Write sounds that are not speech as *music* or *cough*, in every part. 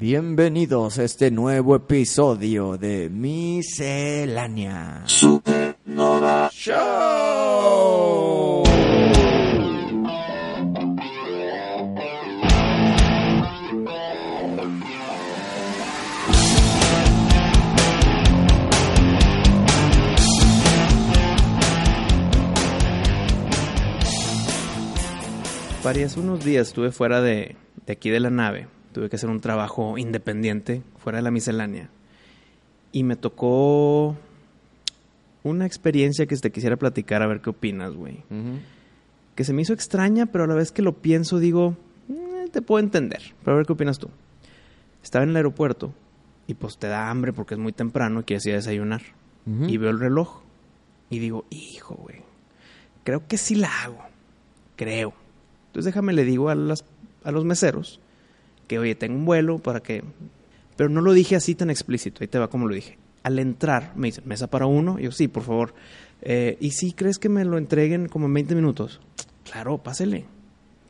Bienvenidos a este nuevo episodio de Miscelánea Supernova Show. Pari, hace unos días estuve fuera de, de aquí de la nave. Tuve que hacer un trabajo independiente, fuera de la miscelánea. Y me tocó una experiencia que te quisiera platicar, a ver qué opinas, güey. Que se me hizo extraña, pero a la vez que lo pienso, digo, "Eh, te puedo entender. Pero a ver qué opinas tú. Estaba en el aeropuerto y pues te da hambre porque es muy temprano y quieres ir a desayunar. Y veo el reloj y digo, hijo, güey, creo que sí la hago. Creo. Entonces déjame le digo a, las, a los meseros que, oye, tengo un vuelo para que... Pero no lo dije así tan explícito, ahí te va como lo dije. Al entrar me dicen, mesa para uno, yo sí, por favor. Eh, ¿Y si crees que me lo entreguen como en 20 minutos? Claro, pásele.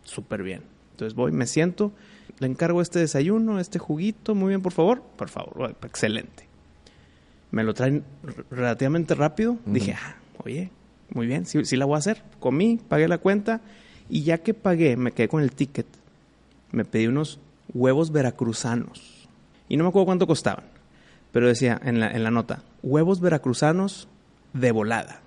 Súper bien. Entonces voy, me siento, le encargo este desayuno, este juguito, muy bien, por favor. Por favor, excelente. Me lo traen relativamente rápido. Dije, ah, oye, muy bien, sí, sí la voy a hacer. Comí, pagué la cuenta y ya que pagué, me quedé con el ticket. Me pedí unos huevos veracruzanos. Y no me acuerdo cuánto costaban. Pero decía en la, en la nota, huevos veracruzanos de volada.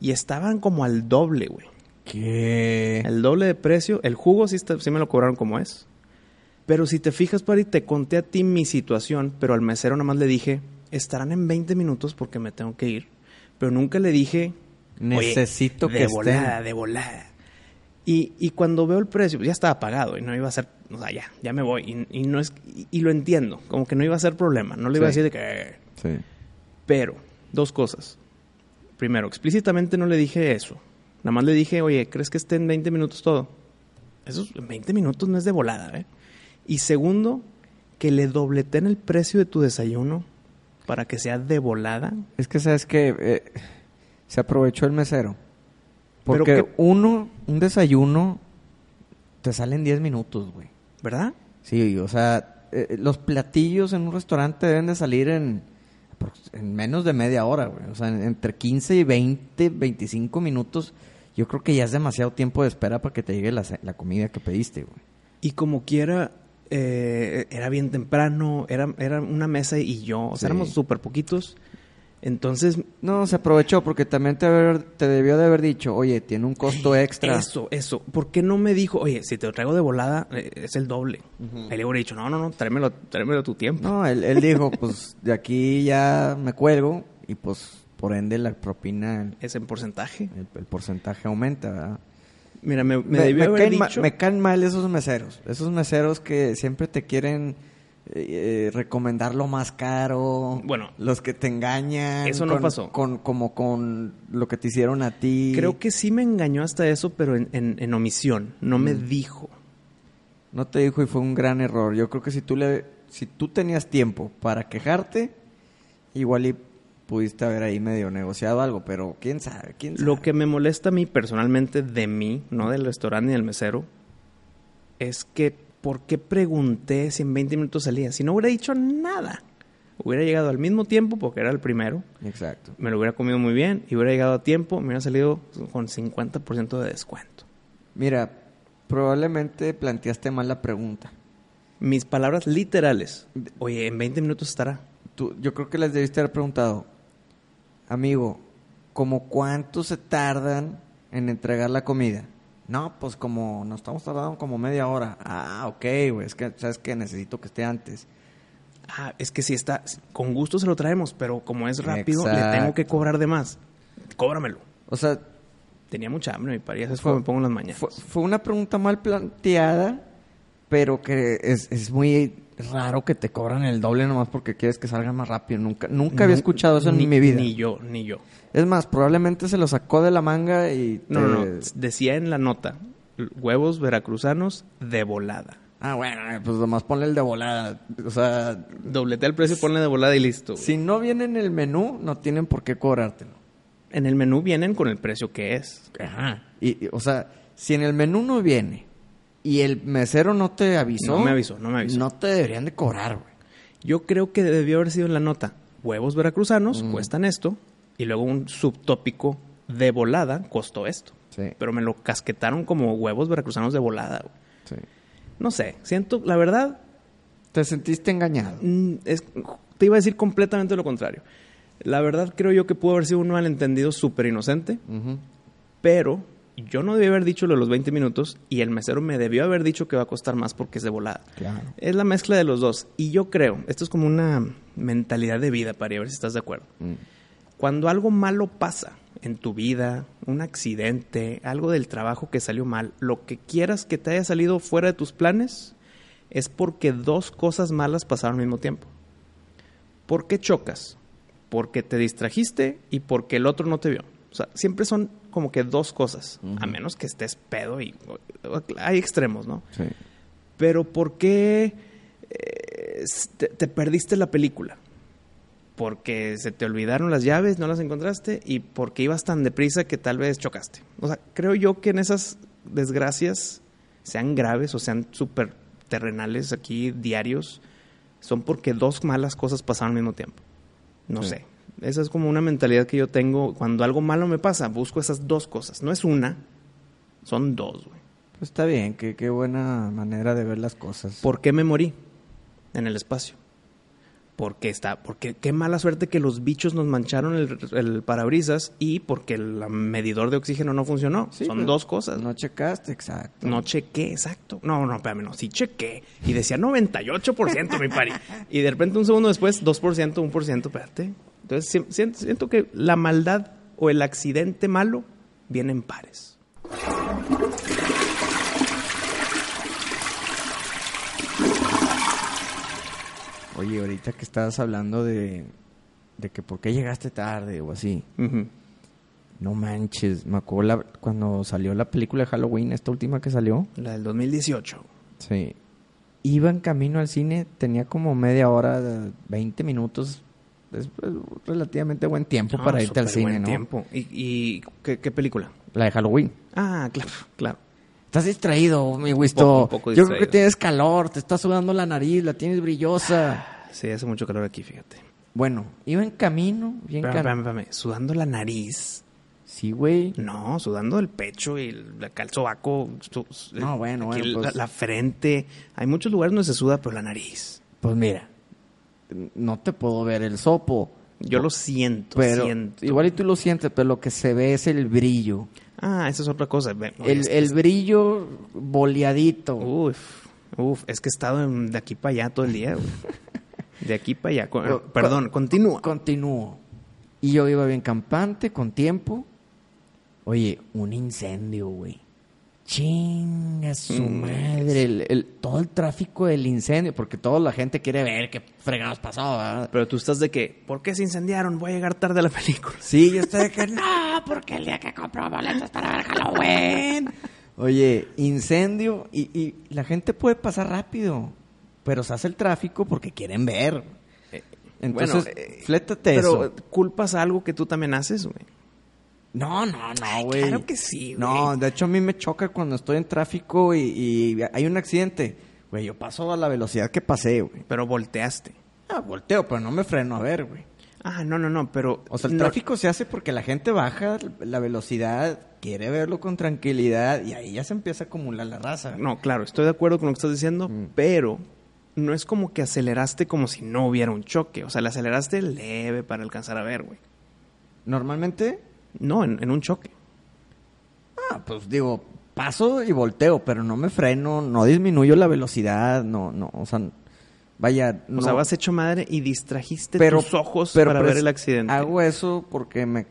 Y estaban como al doble, güey. ¿Qué? El doble de precio. El jugo sí, está- sí me lo cobraron como es. Pero si te fijas, Pari, te conté a ti mi situación, pero al mesero nada más le dije, estarán en 20 minutos porque me tengo que ir. Pero nunca le dije, "Oye, Necesito de que volada, estén. de volada. Y, y cuando veo el precio, pues ya estaba pagado y no iba a ser, o sea, ya, ya me voy. Y, y no es, y, y lo entiendo, como que no iba a ser problema. No le iba a decir de que, Sí. pero, dos cosas. Primero, explícitamente no le dije eso. Nada más le dije, oye, ¿crees que esté en 20 minutos todo? Eso es- en 20 minutos no es de volada, ¿eh? Y segundo, que le dobleteen el precio de tu desayuno para que sea de volada. Es que sabes que se aprovechó el mesero. Pero Porque uno, un desayuno, te sale en 10 minutos, güey. ¿Verdad? Sí, o sea, eh, los platillos en un restaurante deben de salir en, menos de media hora, güey. O sea, en- entre 15 y 20, 25 minutos. Yo creo que ya es demasiado tiempo de espera para que te llegue la, la comida que pediste, güey. Y como quiera, eh, era bien temprano, era, era una mesa y yo, o sea, Sí. éramos súper poquitos. Entonces, No, se aprovechó porque también te, haber- te debió de haber dicho, oye, tiene un costo extra. Eso, eso. ¿Por qué no me dijo, oye, si te lo traigo de volada, eh, es el doble? Ahí le hubiera dicho, no, no, no, tráemelo, tráemelo a tu tiempo. No, él, él dijo, *laughs* pues de aquí ya me cuelgo y pues por ende la propina, Es en porcentaje. el, el porcentaje aumenta, ¿verdad? Mira, me, me debió haber caen ma- dicho... me caen mal esos meseros. Esos meseros que siempre te quieren eh, eh, recomendar lo más caro. Bueno. Los que te engañan. Eso no con- pasó. Con, como con lo que te hicieron a ti. Creo que sí me engañó hasta eso, pero en, en- en omisión. No me Mm. dijo. No te dijo y fue un gran error. Yo creo que si tú le, si tú tenías tiempo para quejarte, igual y pudiste haber ahí medio negociado algo, pero quién sabe, quién sabe. Lo que me molesta a mí personalmente de mí, no del restaurante ni del mesero, es que ¿por qué pregunté si en 20 minutos salía? Si no hubiera dicho nada. Hubiera llegado al mismo tiempo porque era el primero. Exacto. Me lo hubiera comido muy bien y hubiera llegado a tiempo. Me hubiera salido con 50% de descuento. Mira, probablemente planteaste mal la pregunta. Mis palabras literales. Oye, en 20 minutos estará. Tú, yo creo que les debiste haber preguntado, amigo, ¿como cuánto se tardan en entregar la comida? No, pues como nos estamos tardando como media hora. Ah, ok, güey, es que sabes que necesito que esté antes. Ah, es que si está, con gusto se lo traemos, pero como es rápido, le tengo que cobrar de más. Cóbramelo. O sea, Tenía mucha hambre, mi pari. Eso es Fue- me pongo en las mañanas. fue, fue una pregunta mal planteada, pero que es, es muy raro que te cobran el doble nomás porque quieres que salgan más rápido. Nunca, nunca había escuchado eso ni- en mi vida. Ni yo, ni yo. Es más, probablemente se lo sacó de la manga y... No, no, no. Decía en la nota, huevos veracruzanos de volada. Ah, bueno, pues nomás ponle el de volada. O sea, Dobletea el precio, ponle de volada y listo. güey. si no viene en el menú, no tienen por qué cobrártelo. En el menú vienen con el precio que es. Ajá. Y, y, o sea, si en el menú no viene Y el mesero no te avisó. No me avisó, no me avisó. No te deberían de cobrar, güey. Yo creo que debió haber sido en la nota. Huevos veracruzanos cuestan esto. Y luego un subtópico de volada costó esto. Sí, Pero me lo casquetaron como huevos veracruzanos de volada. güey. sí. No sé, siento, la verdad, Te sentiste engañado. mm, es- te iba a decir completamente lo contrario. La verdad creo yo que pudo haber sido un malentendido súper inocente, pero yo no debí haber dicho lo de los 20 minutos y el mesero me debió haber dicho que va a costar más porque es de volada. Claro. Es la mezcla de los dos. Y yo creo, esto es como una mentalidad de vida, para ver si estás de acuerdo. Mm. Cuando algo malo pasa en tu vida, un accidente, algo del trabajo que salió mal, lo que quieras que te haya salido fuera de tus planes, es porque dos cosas malas pasaron al mismo tiempo. ¿Por qué chocas? Porque te distrajiste y porque el otro no te vio. O sea, siempre son como que dos cosas, a menos que estés pedo y hay extremos, ¿no? Sí. Pero ¿por qué eh, te, te perdiste la película? Porque se te olvidaron las llaves, no las encontraste y porque ibas tan deprisa que tal vez chocaste. O sea, creo yo que en esas desgracias, sean graves o sean súper terrenales aquí, diarios, son porque dos malas cosas pasaron al mismo tiempo. No Sí. sé. Esa es como una mentalidad que yo tengo. Cuando algo malo me pasa, busco esas dos cosas. No es una, son dos, güey. Pues está bien, qué, qué buena manera de ver las cosas. ¿Por qué me morí en el espacio? Porque está, porque qué mala suerte que los bichos nos mancharon el, el parabrisas y porque el medidor de oxígeno no funcionó. Sí, Son pues, dos cosas. No checaste, exacto. No chequé, exacto. No, no, espérame, no. Sí chequé. Y decía 98%, mi pari. *laughs* Y de repente un segundo después, 2%, 1%, espérate. Entonces si- siento, siento que la maldad o el accidente malo viene en pares. Oye, ahorita que estabas hablando de, de que por qué llegaste tarde o así. No manches, me acuerdo la- cuando salió la película de Halloween, esta última que salió. La del 2018. Sí. Iba en camino al cine, tenía como media hora, de 20 minutos. Es pues, relativamente buen tiempo Ah, para irte al cine, buen ¿no? tiempo. ¿Y, y ¿qué, qué película? La de Halloween. Ah, claro, claro. Estás distraído, mi Wisto. poco, un poco Yo creo que tienes calor, te está sudando la nariz, la tienes brillosa. Sí, hace mucho calor aquí, fíjate. Bueno, iba en camino, bien Espérame, espérame, espérame. Sudando la nariz. Sí, güey. No, sudando el pecho y el, el sobaco. su- No, bueno, bueno, la, pues- la frente. Hay muchos lugares donde se suda, pero la nariz. Pues mira, no te puedo ver el sopo. Yo lo siento, Pero siento. igual y tú lo sientes, pero lo que se ve es el brillo. Ah, esa es otra cosa. Oye, El, es que el brillo boleadito. Uf, uf. Es que he estado en- de aquí para allá todo el día, güey. *laughs* De aquí para allá. Con- Co- perdón, co- continúa. Continúo. Y yo iba bien campante, con tiempo. Oye, un incendio, güey. Chinga su Mm. madre. El, el- todo el tráfico del incendio, porque toda la gente quiere ver qué fregados pasó, ¿verdad? Pero tú estás de que, ¿por qué se incendiaron? Voy a llegar tarde a la película. Sí, yo estoy de que no, porque el día que compró boletos para ver Halloween. Oye, incendio y, y la gente puede pasar rápido, pero se hace el tráfico porque quieren ver. Entonces, bueno, eh, flétate Pero eso. culpas a algo que tú también haces, güey. No, no, no, güey. claro que sí, güey. No, de hecho a mí me choca cuando estoy en tráfico y, y hay un accidente. Güey, yo paso a la velocidad que pasé, güey. Pero volteaste. Ah, volteo, pero no me freno a ver, güey. Ah, no, no, no, pero... O sea, el no- tráfico se hace porque la gente baja la velocidad, quiere verlo con tranquilidad y ahí ya se empieza a acumular la raza. No, claro, estoy de acuerdo con lo que estás diciendo, Mm. pero no es como que aceleraste como si no hubiera un choque. O sea, le aceleraste leve para alcanzar a ver, güey. Normalmente, No, en, en un choque. ah, pues digo, paso y volteo, pero no me freno, no disminuyo la velocidad, no, no, o sea, vaya, O no. sea, vas hecho madre y distrajiste pero, tus ojos pero para ver el accidente. Hago eso porque me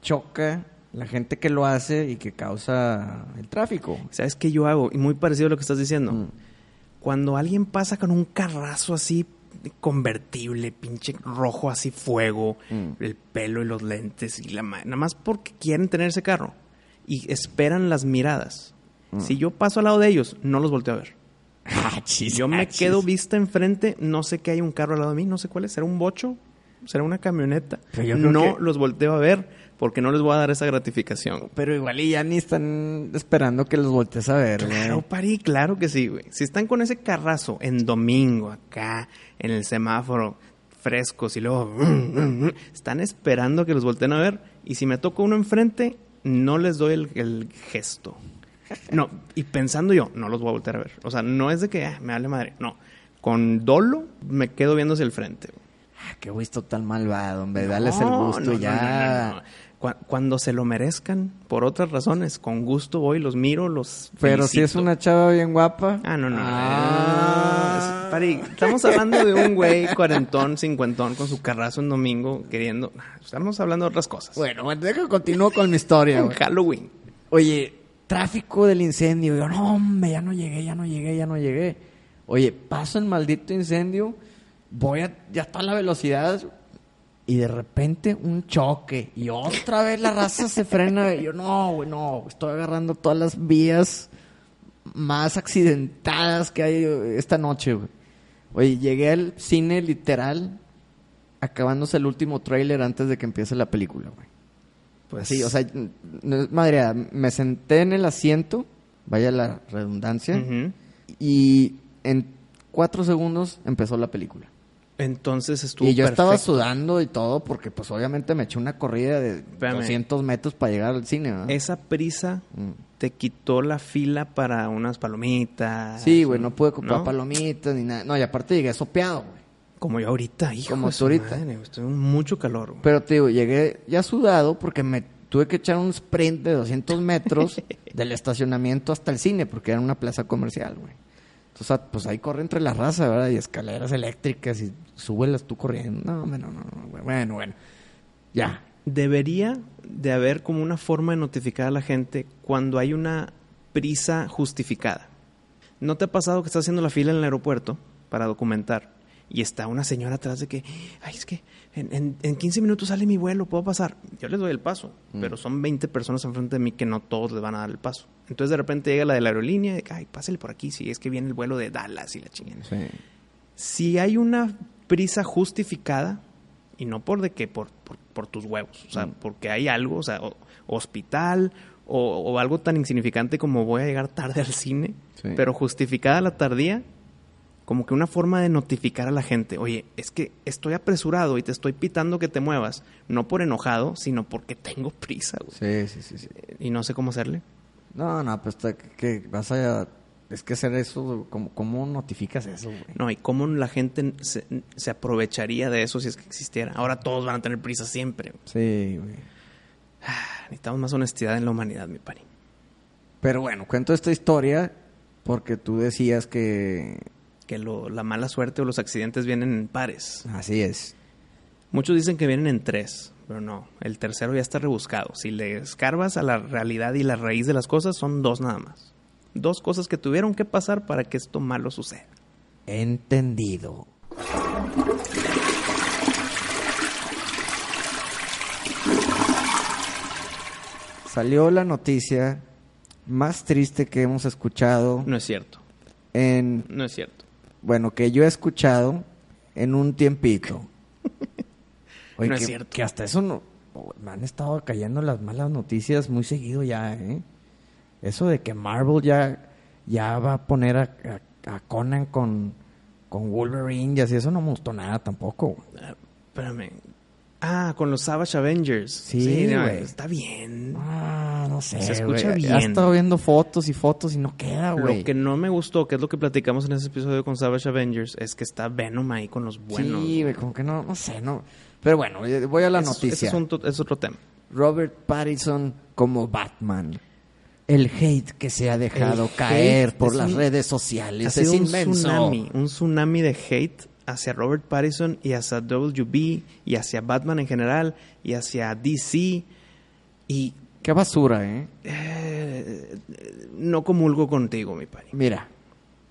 choca la gente que lo hace y que causa el tráfico. ¿Sabes qué yo hago? Y muy parecido a lo que estás diciendo. Mm. Cuando alguien pasa con un carrazo así convertible, pinche rojo así fuego, Mm. el pelo y los lentes y la nada más porque quieren tener ese carro y esperan las miradas. Mm. Si yo paso al lado de ellos, no los volteo a ver. *laughs* Ah, Yo ah, me chis. quedo vista enfrente, no sé que hay un carro al lado de mí, no sé cuál es, será un bocho. será una camioneta. Pero yo creo No que- los volteo a ver porque no les voy a dar esa gratificación. Pero igual y ya ni están esperando que los voltees a ver, güey. Claro, Pari, claro que sí, güey. Si están con ese carrazo en domingo, acá, en el semáforo, frescos y luego *laughs* están esperando que los volteen a ver. Y si me toca uno enfrente, no les doy el, el gesto. No, y pensando yo, no los voy a voltear a ver. O sea, no es de que ah, me vale madre. No, con dolo me quedo viendo hacia el frente. Ah, qué está tan malvado, hombre. Dales el gusto no, ya. no, no, no. Cu- Cuando se lo merezcan, por otras razones, con gusto voy, los miro, los Pero si es una chava bien guapa. Ah, no, no. Ah. Es- Pari, estamos hablando de un güey cuarentón, cincuentón, con su carrazo en domingo, queriendo... Estamos hablando de otras cosas. Bueno, bueno, deja que continúo con mi historia, En. Halloween. Oye, tráfico del incendio. Yo, no, hombre, ya no llegué, ya no llegué, ya no llegué. Oye, paso el maldito incendio, voy a, ya está la velocidad y de repente un choque y otra vez la raza se frena. Y yo, no, güey, no, estoy agarrando todas las vías más accidentadas que hay esta noche, güey. Oye, llegué al cine literal acabándose el último tráiler antes de que empiece la película, güey. Pues Sí, o sea, madre, me senté en el asiento, vaya la redundancia, y en cuatro segundos empezó la película. Entonces estuvo y yo estaba sudando y todo porque pues obviamente me eché una corrida de Espérame. 200 metros para llegar al cine. Esa prisa Mm. te quitó la fila para unas palomitas. Sí, güey, no pude comprar ¿no? palomitas ni nada. No, y aparte llegué sopeado, güey. Como yo ahorita, hijo Como tú ahorita. madre, estoy en mucho calor. güey. Pero te digo, llegué ya sudado porque me tuve que echar un sprint de 200 metros *laughs* del estacionamiento hasta el cine porque era una plaza comercial, güey. Entonces, pues ahí corre entre la raza, ¿verdad? Y escaleras eléctricas y súbelas tú corriendo. No, no, no, no. Bueno, bueno. Ya. Debería de haber como una forma de notificar a la gente cuando hay una prisa justificada. ¿No te ha pasado que estás haciendo la fila en el aeropuerto para documentar y está una señora atrás de que, ay, es que en, en- en 15 minutos sale mi vuelo, ¿puedo pasar? Yo les doy el paso, pero son 20 personas enfrente de mí que no todos les van a dar el paso. Entonces de repente llega la de la aerolínea y de que, ay, pásale por aquí, si es que viene el vuelo de Dallas y la chingada. Sí. Si hay una prisa justificada, y no por de que por, por, por tus huevos, o sea, Mm. porque hay algo, o sea, o- hospital o, o algo tan insignificante como voy a llegar tarde al cine, Sí. pero justificada la tardía, como que una forma de notificar a la gente, oye, es que estoy apresurado y te estoy pitando que te muevas, no por enojado, sino porque tengo prisa, güey. Sí, sí, sí, sí. Y no sé cómo hacerle. No, no, pues te- que vas a... Es que hacer eso, ¿cómo, cómo notificas eso, güey? No, y cómo la gente se, se aprovecharía de eso si es que existiera. Ahora todos van a tener prisa siempre. Sí, güey. *sighs* Necesitamos más honestidad en la humanidad, mi pari. Pero bueno, cuento esta historia porque tú decías que... Que lo- la mala suerte o los accidentes vienen en pares. Así es. Muchos dicen que vienen en tres, pero no. El tercero ya está rebuscado. Si le escarbas a la realidad y la raíz de las cosas, son dos nada más. Dos cosas que tuvieron que pasar para que esto malo suceda. Entendido. Salió la noticia más triste que hemos escuchado No es cierto. en, No es cierto. Bueno, que yo he escuchado en un tiempito. *laughs* Oye, No es que, cierto. que hasta eso no, me han estado cayendo las malas noticias muy seguido ya, ¿eh? Eso de que Marvel ya, ya va a poner a, a- a Conan con, con Wolverine y así, eso no me gustó nada tampoco. Ah, espérame. Ah, con los Savage Avengers. Sí, no, güey. está bien. Ah, no sé. Se escucha bien. Ha estado viendo fotos y fotos y no queda, güey. Lo que no me gustó, que es lo que platicamos en ese episodio con Savage Avengers, es que está Venom ahí con los buenos. Sí, güey, como que no, no sé, no. Pero bueno, eh, voy a la es- noticia. ese es, un es otro tema. Robert Pattinson como Batman. El hate que se ha dejado El caer por las un- redes Ha sociales sido es un tsunami, un tsunami de hate hacia Robert Pattinson y hacia WB y hacia Batman en general y hacia DC y Qué basura, ¿eh? eh, no comulgo contigo, mi pari. Mira,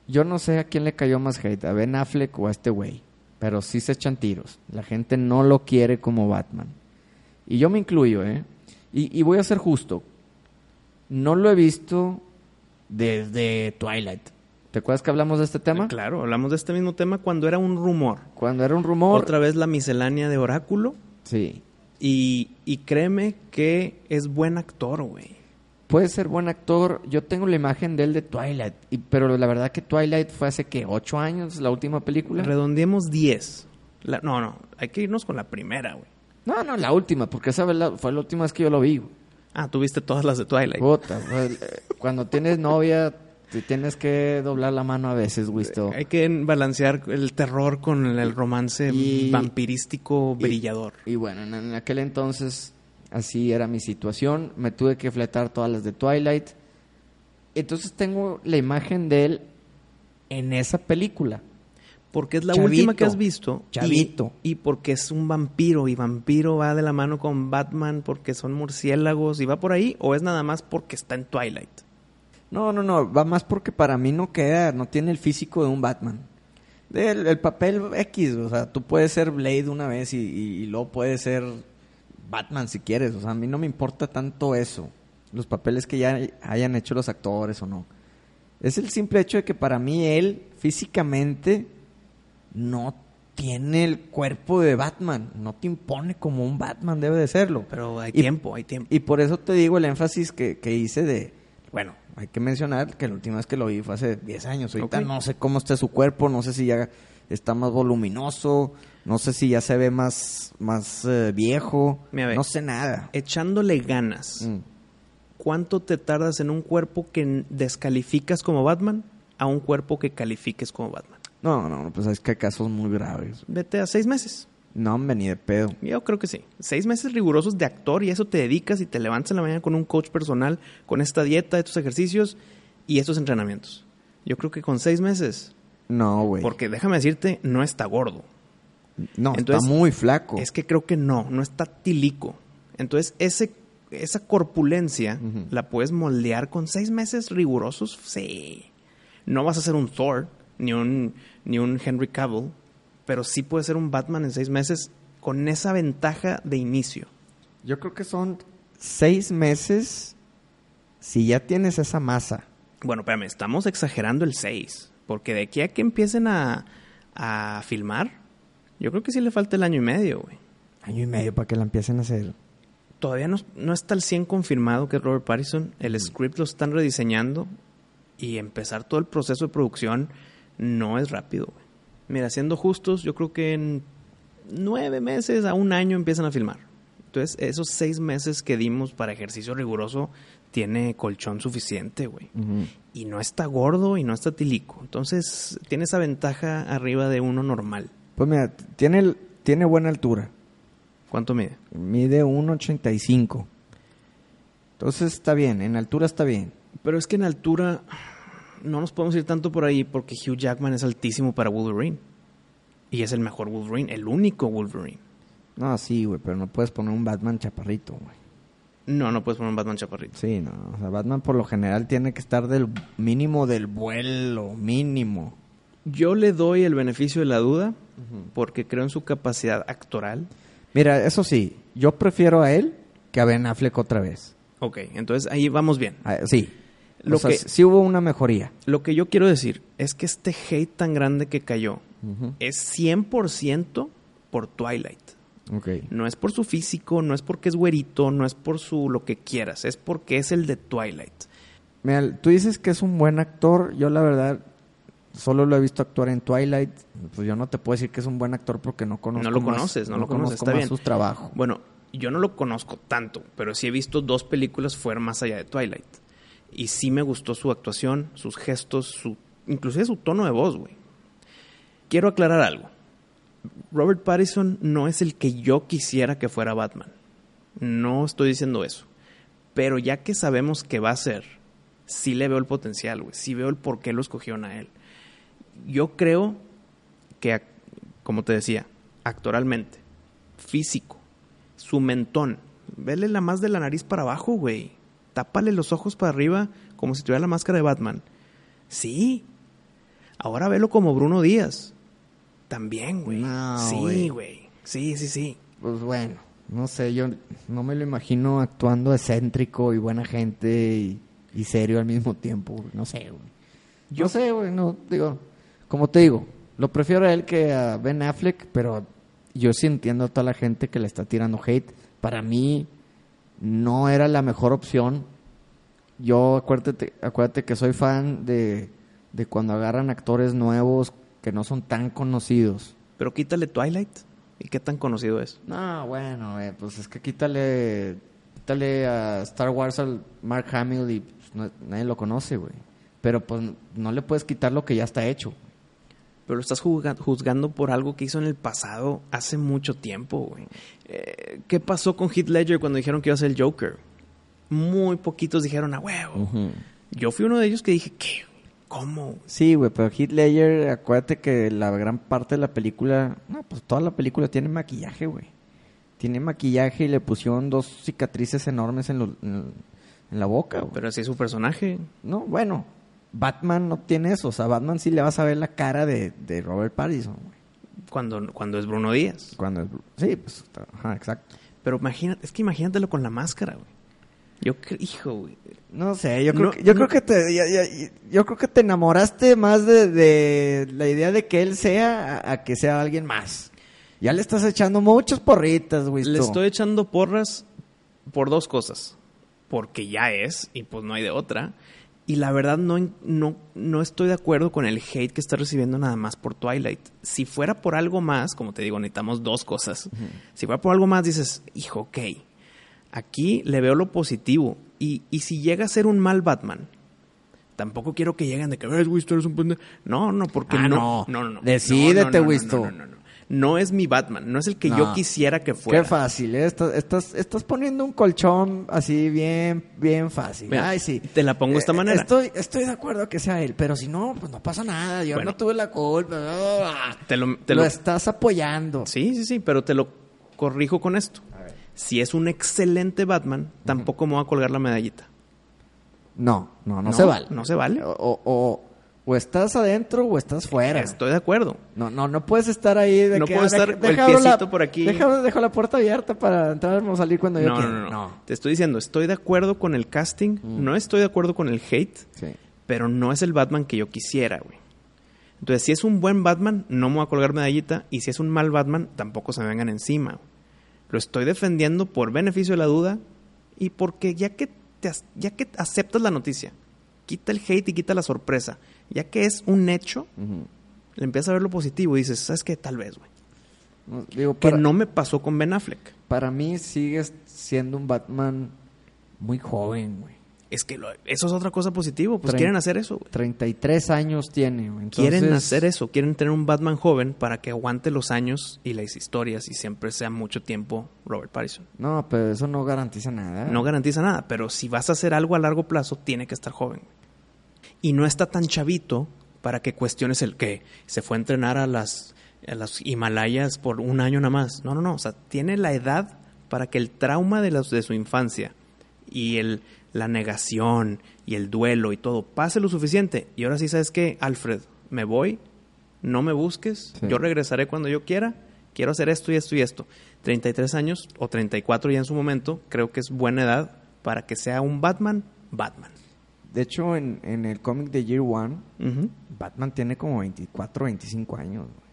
yo no sé a quién le cayó más hate, a Ben Affleck o a este güey, pero sí se echan tiros. La gente no lo quiere como Batman. Y yo me incluyo, ¿eh? Y, y voy a ser justo. No lo he visto desde Twilight. ¿Te acuerdas que hablamos de este tema? Claro, hablamos de este mismo tema cuando era un rumor. Cuando era un rumor. Otra vez la miscelánea de Oráculo. Sí. Y, y créeme que es buen actor, güey. Puede ser buen actor. Yo tengo la imagen de él de Twilight. y- pero la verdad que Twilight fue hace que ocho años la última película. Redondeemos 10. La- no, no, hay que irnos con la primera, güey. No, no, la última, porque esa fue la, última vez que yo lo vi. güey. Ah, tú viste todas las de Twilight. Puta, pues, eh, cuando tienes novia, te tienes que doblar la mano a veces, Wisto. Hay que balancear el terror con el, romance Y- vampirístico y- brillador. Y bueno, en, en aquel entonces así era mi situación. Me tuve que fletar todas las de Twilight. Entonces tengo la imagen de él en esa película. Porque es la Chavito. última que has visto. y- Chavito. Y, porque es un vampiro. Y vampiro va de la mano con Batman porque son murciélagos. ¿Y va por ahí? ¿O es nada más porque está en Twilight? No, no, no, va más porque para mí no queda, no tiene el físico de un Batman. El, el papel X, o sea, tú puedes ser Blade una vez y, y- y luego puedes ser Batman si quieres. O sea, a mí no me importa tanto eso, los papeles que ya hayan hecho los actores o no. Es el simple hecho de que para mí él físicamente no tiene el cuerpo de Batman, no te impone como un Batman debe de serlo. Pero hay Y- tiempo, hay tiempo. Y por eso te digo el énfasis que, que hice de, bueno, hay que mencionar que la última vez que lo vi fue hace 10 años. Ahorita Ok. no sé cómo está su cuerpo, no sé si ya está más voluminoso, no sé si ya se ve más, más eh, viejo, Mira, no sé nada. Echándole ganas. Mm. ¿Cuánto te tardas en un cuerpo que descalificas como Batman a un cuerpo que califiques como Batman? No, no, no, pues es que hay casos muy graves. Vete a seis meses. No, hombre, ni de pedo. Yo creo que sí. Seis meses rigurosos de actor y eso te dedicas y te levantas en la mañana con un coach personal, con esta dieta, estos ejercicios y estos entrenamientos. Yo creo que con seis meses, No, güey. porque déjame decirte, no está gordo. No, entonces, está muy flaco. Es que creo que no, no está tilico. Entonces, ese, esa corpulencia la puedes moldear con seis meses rigurosos. Sí. No vas a ser un Thor, ni un, ni un Henry Cavill, pero sí puedes ser un Batman en seis meses con esa ventaja de inicio. Yo creo que son seis meses si ya tienes esa masa. Bueno, espérame, estamos exagerando el 6. Porque de aquí a que empiecen a, a filmar, yo creo que sí le falta el año y medio, güey. Año y medio para que la empiecen a hacer. Todavía no, no está al 100 confirmado que es Robert Pattinson. El script lo están rediseñando y empezar todo el proceso de producción no es rápido. Mira, siendo justos, yo creo que en nueve meses a un año empiezan a filmar. Entonces, esos seis meses que dimos para ejercicio riguroso tiene colchón suficiente, güey. Y no está gordo y no está tilico. Entonces, tiene esa ventaja arriba de uno normal. Pues mira, tiene, tiene buena altura. ¿Cuánto mide? Mide 1.85. Entonces está bien, en altura está bien. Pero es que en altura no nos podemos ir tanto por ahí porque Hugh Jackman es altísimo para Wolverine. Y es el mejor Wolverine, el único Wolverine. No, sí, güey, pero no puedes poner un Batman chaparrito, güey. No, no puedes poner un Batman chaparrito. Sí, no. O sea, Batman por lo general tiene que estar del mínimo del vuelo, mínimo. Yo le doy el beneficio de la duda porque creo en su capacidad actoral. Mira, eso sí, yo prefiero a él que a Ben Affleck otra vez. Ok, entonces ahí vamos bien. Ah, sí. Lo o sea, que- sí hubo una mejoría. Lo que yo quiero decir es que este hate tan grande que cayó es 100% por Twilight. Ok. No es por su físico, no es porque es güerito, no es por su lo que quieras, es porque es el de Twilight. Mira, tú dices que es un buen actor. Yo, la verdad, solo lo he visto actuar en Twilight. Pues yo no te puedo decir que es un buen actor porque no conozco. No lo más- conoces, no lo conoces, está más bien. sus trabajos. Bueno, yo no lo conozco tanto, pero sí he visto dos películas fuera más allá de Twilight. Y sí me gustó su actuación, sus gestos, su inclusive su tono de voz, güey. Quiero aclarar algo. Robert Pattinson no es el que yo quisiera que fuera Batman. No estoy diciendo eso. Pero ya que sabemos que va a ser, sí le veo el potencial, güey. Sí veo el por qué lo escogieron a él. Yo creo que, como te decía, actoralmente, físico, su mentón, vele la más de la nariz para abajo, güey. Tápale los ojos para arriba como si tuviera la máscara de Batman. Sí. Ahora velo como Bruno Díaz. También, güey. No, sí, güey. Sí, sí, sí. Pues bueno, no sé, yo no me lo imagino actuando excéntrico y buena gente y, y serio al mismo tiempo. No sé, güey. Yo sé, güey, no, digo, como te digo, lo prefiero a él que a Ben Affleck, pero yo sí entiendo a toda la gente que le está tirando hate. Para mí no era la mejor opción. Yo acuérdate, acuérdate que soy fan de, de cuando agarran actores nuevos que no son tan conocidos. Pero quítale Twilight. ¿Y qué tan conocido es? No, bueno, eh, pues es que quítale, quítale a Star Wars al Mark Hamill y pues, no- nadie lo conoce, güey. Pero pues no le puedes quitar lo que ya está hecho. Pero lo estás juzga- juzgando por algo que hizo en el pasado hace mucho tiempo, güey. Eh, ¿Qué pasó con Heath Ledger cuando dijeron que iba a ser el Joker? Muy poquitos dijeron, a huevo. Yo fui uno de ellos que dije, ¿qué? ¿Cómo? Sí, güey, pero Heath Ledger, acuérdate que la gran parte de la película, no, pues toda la película tiene maquillaje, güey. Tiene maquillaje y le pusieron dos cicatrices enormes en, lo- en- en la boca, güey. Pero así es su personaje. No, bueno, Batman no tiene eso. O sea, Batman sí le vas a ver la cara de, de Robert Pattinson, güey. Cuando, cuando es Bruno Díaz. Cuando es... Sí, pues, ajá, exacto. Pero imagínate, es que imagínatelo con la máscara, güey. Yo creo, hijo, güey. No sé, yo creo No, que, yo no. creo que te, yo creo que te enamoraste más de, de la idea de que él sea a, a que sea alguien más. Ya le estás echando muchas porritas, güey. Le estoy echando porras por dos cosas. Porque ya es, y pues no hay de otra. Y la verdad no, no, no estoy de acuerdo con el hate que está recibiendo nada más por Twilight. Si fuera por algo más, como te digo, necesitamos dos cosas. Si fuera por algo más, dices, hijo, ok. Aquí le veo lo positivo. Y, y si llega a ser un mal Batman, tampoco quiero que lleguen de que, ves, tú eres un pendejo. No, no, porque Ah, no. no. No, no. Decídete, No, no, no, Wisto. No, no, no, no. Es mi Batman. No es el que No. yo quisiera que fuera. Qué fácil, ¿eh? Estás, estás, estás poniendo un colchón así bien, bien fácil. Mira, Ay, sí. te la pongo de esta Eh, manera. Estoy, estoy de acuerdo que sea él, pero si no, pues no pasa nada. Yo Bueno. no tuve la culpa. Te lo, te lo lo- estás apoyando. Sí, sí, sí, pero te lo corrijo con esto. Si es un excelente Batman, tampoco me voy a colgar la medallita. No, no, no, No, se vale. no se vale. O, o, o- estás adentro o estás fuera. Estoy de acuerdo. No, no, no puedes estar ahí de No que puedo ah, estar deja- el deja piecito por aquí. Deja, dejo la puerta abierta para entrar o salir cuando yo No, quiera. no, no, Te estoy diciendo, estoy de acuerdo con el casting, Mm. no estoy de acuerdo con el hate, Sí. pero no es el Batman que yo quisiera, güey. Entonces, si es un buen Batman, no me voy a colgar medallita, y si es un mal Batman, tampoco se me vengan encima. Lo estoy defendiendo por beneficio de la duda y porque ya que, te, ya que aceptas la noticia, quita el hate y quita la sorpresa. Ya que es un hecho, le empiezas a ver lo positivo y dices, ¿sabes qué? Tal vez, güey. No, Digo, Que no me pasó con Ben Affleck. para mí sigues siendo un Batman muy joven, güey. Es que lo- eso es otra cosa positiva. Pues quieren hacer eso, güey. 33 años tiene, güey. Quieren hacer eso, quieren tener un Batman joven para que aguante los años y las historias y siempre sea mucho tiempo Robert Pattinson. No, pero eso no garantiza nada. No garantiza nada, pero si vas a hacer algo a largo plazo, tiene que estar joven. Y no está tan chavito para que cuestiones el que se fue a entrenar a las, a las Himalayas por un año nada más. No, no, no. O sea, tiene la edad para que el trauma de, los, de su infancia y el, la negación y el duelo y todo pase lo suficiente. Y ahora sí, ¿sabes qué? Alfred, me voy, no me busques, Sí. yo regresaré cuando yo quiera, quiero hacer esto y esto y esto. 33 años o 34 ya en su momento, creo que es buena edad para que sea un Batman, Batman. De hecho, en, en el cómic de Year One. Batman tiene como 24, 25 años. güey.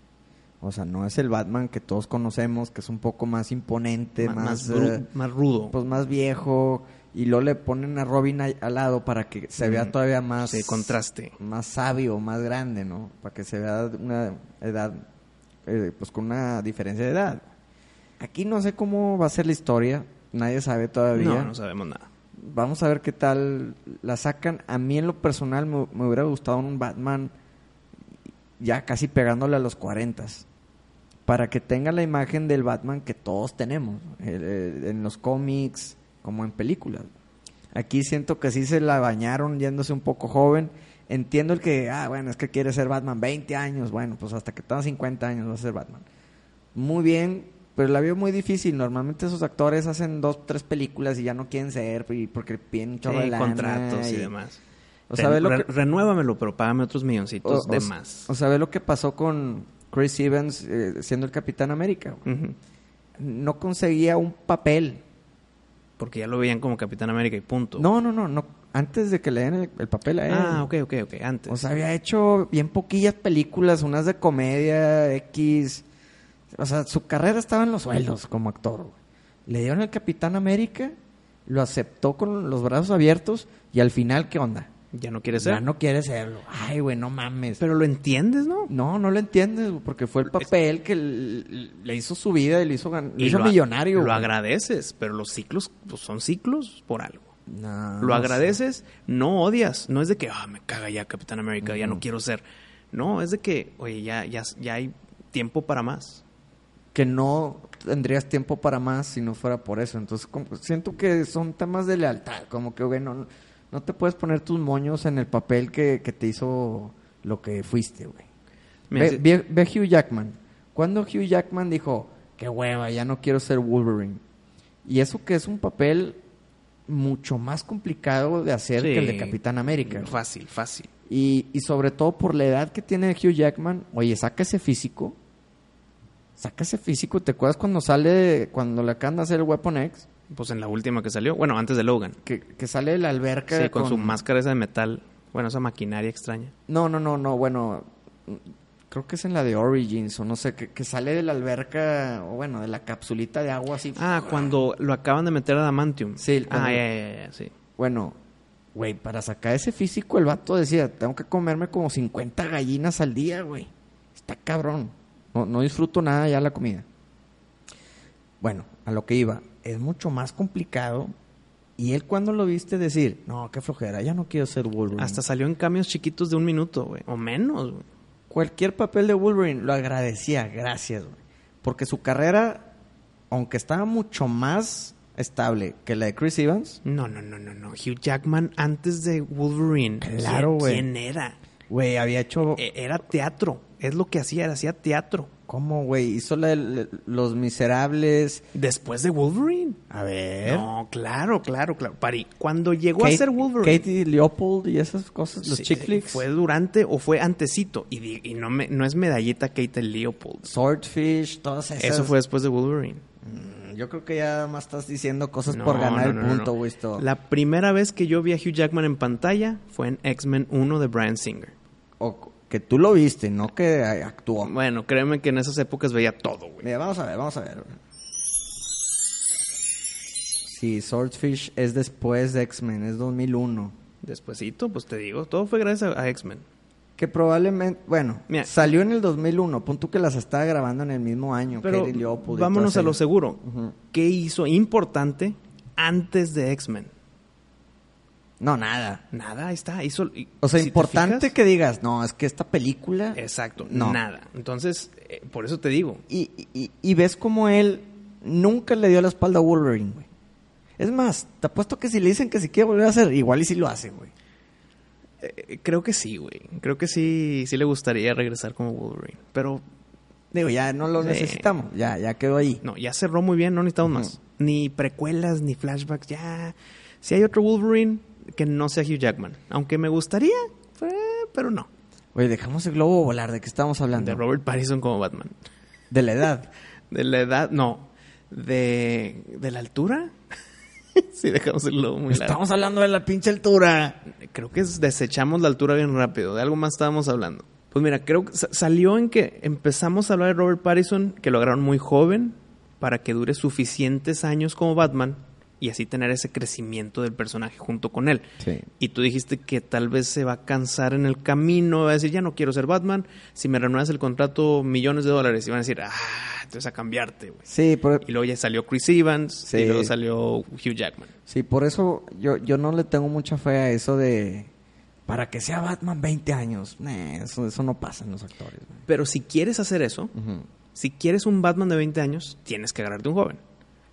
O sea, no es el Batman que todos conocemos, que es un poco más imponente, más, más, eh, más rudo. pues más viejo. Y luego le ponen a Robin al lado para que se vea todavía más... sí, contraste. Más sabio, más grande, ¿no? Para que se vea una edad, eh, pues con una diferencia de edad. Aquí no sé cómo va a ser la historia. Nadie sabe todavía. no, no sabemos nada. Vamos a ver qué tal la sacan. A mí en lo personal me, me hubiera gustado un Batman ya casi pegándole a los 40 para que tenga la imagen del Batman que todos tenemos el- el- en los cómics como en películas. Aquí siento que sí se la bañaron yéndose un poco joven. Entiendo el que, ah, bueno, es que quiere ser Batman 20 años. Bueno, pues hasta que tenga 50 años va a ser Batman. Muy bien, pero la veo muy difícil. Normalmente esos actores hacen dos, tres películas y ya no quieren ser y porque piden de Sí, lana contratos y, y- demás. O sea, lo Re- que- Renuévamelo, pero págame otros milloncitos o- de o- más. O sea, ve lo que pasó con Chris Evans eh, siendo el Capitán América. No conseguía un papel. Porque ya lo veían como Capitán América y punto. No, no, no, no. Antes de que le den el, el papel a él. Ah, ok, ok, ok, antes. O sea, había hecho bien poquillas películas, unas de comedia, X. O sea, su carrera estaba en los suelos como actor. güey. Le dieron el Capitán América, lo aceptó con los brazos abiertos y al final, ¿qué onda? Ya no quiere ser. Ya no quiere serlo. Ay, güey, no mames. Pero lo entiendes, ¿no? no, no lo entiendes, porque fue el papel que le hizo su vida y le hizo, gan- le hizo lo millonario. Lo agradeces, pero los ciclos pues, son ciclos por algo. No, Lo no agradeces, no odias. No es de que, ah, me caga ya Capitán América, ya no quiero ser. No, es de que, oye, ya, ya, ya hay tiempo para más. que no tendrías tiempo para más si no fuera por eso. Entonces, como- siento que son temas de lealtad, como que, güey, no, no te puedes poner tus moños en el papel que, que te hizo lo que fuiste, güey. Ve, ve- ve Hugh Jackman. Cuando Hugh Jackman dijo, qué hueva, ya no quiero ser Wolverine. Y eso que es un papel mucho más complicado de hacer Sí. que el de Capitán América. güey. Fácil, fácil. Y, y sobre todo por la edad que tiene Hugh Jackman, oye, saca ese físico. Saca ese físico. ¿Te acuerdas cuando sale, cuando le acaban de hacer el Weapon X? Pues en la última que salió, bueno, antes de Logan. Que, que sale de la alberca. Sí, con, su máscara esa de metal. Bueno, esa maquinaria extraña. No, no, no, no, bueno. Creo que es en la de Origins o no sé, que, que sale de la alberca, o bueno, de la capsulita de agua así. Ah, cuando lo acaban de meter a Adamantium. Sí, Ah, ya, ya, ya, sí. Bueno, güey, para sacar ese físico el vato decía, tengo que comerme como 50 gallinas al día, güey. Está cabrón. No, no disfruto nada ya la comida. Bueno, a lo que iba, es mucho más complicado. Y él cuando lo viste decir, no, qué flojera, ya no quiero ser Wolverine. Hasta salió en cambios chiquitos de un minuto, güey. O menos, güey. Cualquier papel de Wolverine lo agradecía, gracias, güey. Porque su carrera, aunque estaba mucho más estable que la de Chris Evans, No, no, no, no, no. Hugh Jackman antes de Wolverine. Claro, ¿quién- güey. ¿Quién era? güey, había hecho... E- Era teatro. Es lo que hacía, era hacía teatro. ¿Cómo, güey? Hizo la de Los Miserables. Después de Wolverine. A ver. No, claro, claro, claro. Pari, cuando llegó a ser Wolverine. Katie Leopold y esas cosas, los sí, chick flicks. Fue durante o fue antecito. Y, no, me, no es medallita Kate Leopold. Swordfish, todas esas. Eso fue después de Wolverine. Mm, Yo creo que ya más estás diciendo cosas No, por ganar no, el punto, güey. La primera vez que yo vi a Hugh Jackman en pantalla fue en X-Men 1 de Brian Singer. O que tú lo viste, no que actuó. Bueno, créeme que en esas épocas veía todo, güey. Mira, vamos a ver, vamos a ver. Sí, Swordfish es después de X-Men, es 2001. Despuésito, pues te digo, todo fue gracias a, a X-Men. Que probablemente, bueno, Mira. salió en el 2001, punto que las estaba grabando en el mismo año. Pero Leopold vámonos a lo seguro. ¿Qué hizo importante antes de X-Men? No, nada. Nada, ahí está. Hizo, O sea, si importante que digas, no, es que esta película... Exacto, No. nada. Entonces, eh, por eso te digo. Y, y, y ves como él nunca le dio la espalda a Wolverine, güey. Es más, te apuesto que si le dicen que si quiere volver a hacer, igual y si lo hace, güey. Eh, creo que sí, güey. Creo que sí, sí le gustaría regresar como Wolverine. Pero Digo, ya no lo Sí. necesitamos, ya, ya quedó ahí. no, ya cerró muy bien, no necesitamos Ujú. más. Ni precuelas, ni flashbacks, ya. Si hay otro Wolverine, que no sea Hugh Jackman. Aunque me gustaría, pero no. Oye, dejamos el globo volar, ¿de qué estamos hablando? De Robert Pattinson como Batman. De la edad. *laughs* De la edad, no. De, de la altura. *laughs* sí, dejamos el lobo muy largo. Estamos hablando de la pinche altura. Creo que es- desechamos la altura bien rápido. De algo más estábamos hablando. Pues mira, creo que sa- salió en que empezamos a hablar de Robert Pattinson, que lo agarraron muy joven para que dure suficientes años como Batman y así tener ese crecimiento del personaje junto con él. Sí. Y tú dijiste que tal vez se va a cansar en el camino, va a decir, ya no quiero ser Batman, si me renuevas el contrato, millones de dólares. Y van a decir, ah, entonces a cambiarte, güey. Sí, por, Y luego ya salió Chris Evans, Sí. y luego salió Hugh Jackman. sí, por eso yo, yo no le tengo mucha fe a eso de... Para que sea Batman 20 años. Nah, eso, eso no pasa en los actores. Pero si quieres hacer eso. Si quieres un Batman de 20 años, tienes que agarrarte un joven.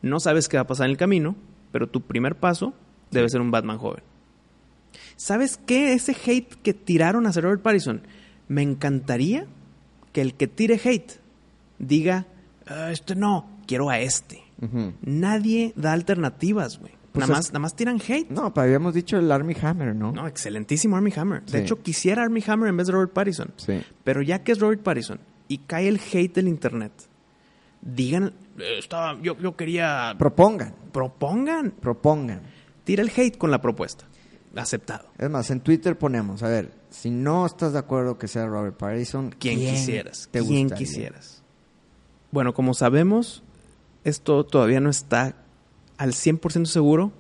No sabes qué va a pasar en el camino, pero tu primer paso debe ser un Batman joven. ¿Sabes qué? Ese hate que tiraron a Sir Robert Pattinson, me encantaría que el que tire hate diga, "Ah, este no, quiero a este. Nadie da alternativas, güey. Pues nada, más, nada más tiran hate. No, pero habíamos dicho el Army Hammer, ¿no? No, excelentísimo Army Hammer. De hecho, quisiera Army Hammer en vez de Robert Pattinson. Sí. Pero ya que es Robert Pattinson y cae el hate del internet, digan, "Eh, estaba, yo, yo quería, Propongan, propongan, propongan. tira el hate con la propuesta. aceptado. Es más, en Twitter ponemos, a ver, si no estás de acuerdo que sea Robert Pattinson, ¿Quién, quisieras? te ¿Quién gustaría? quisieras? Bueno, como sabemos, esto todavía no está al 100% seguro,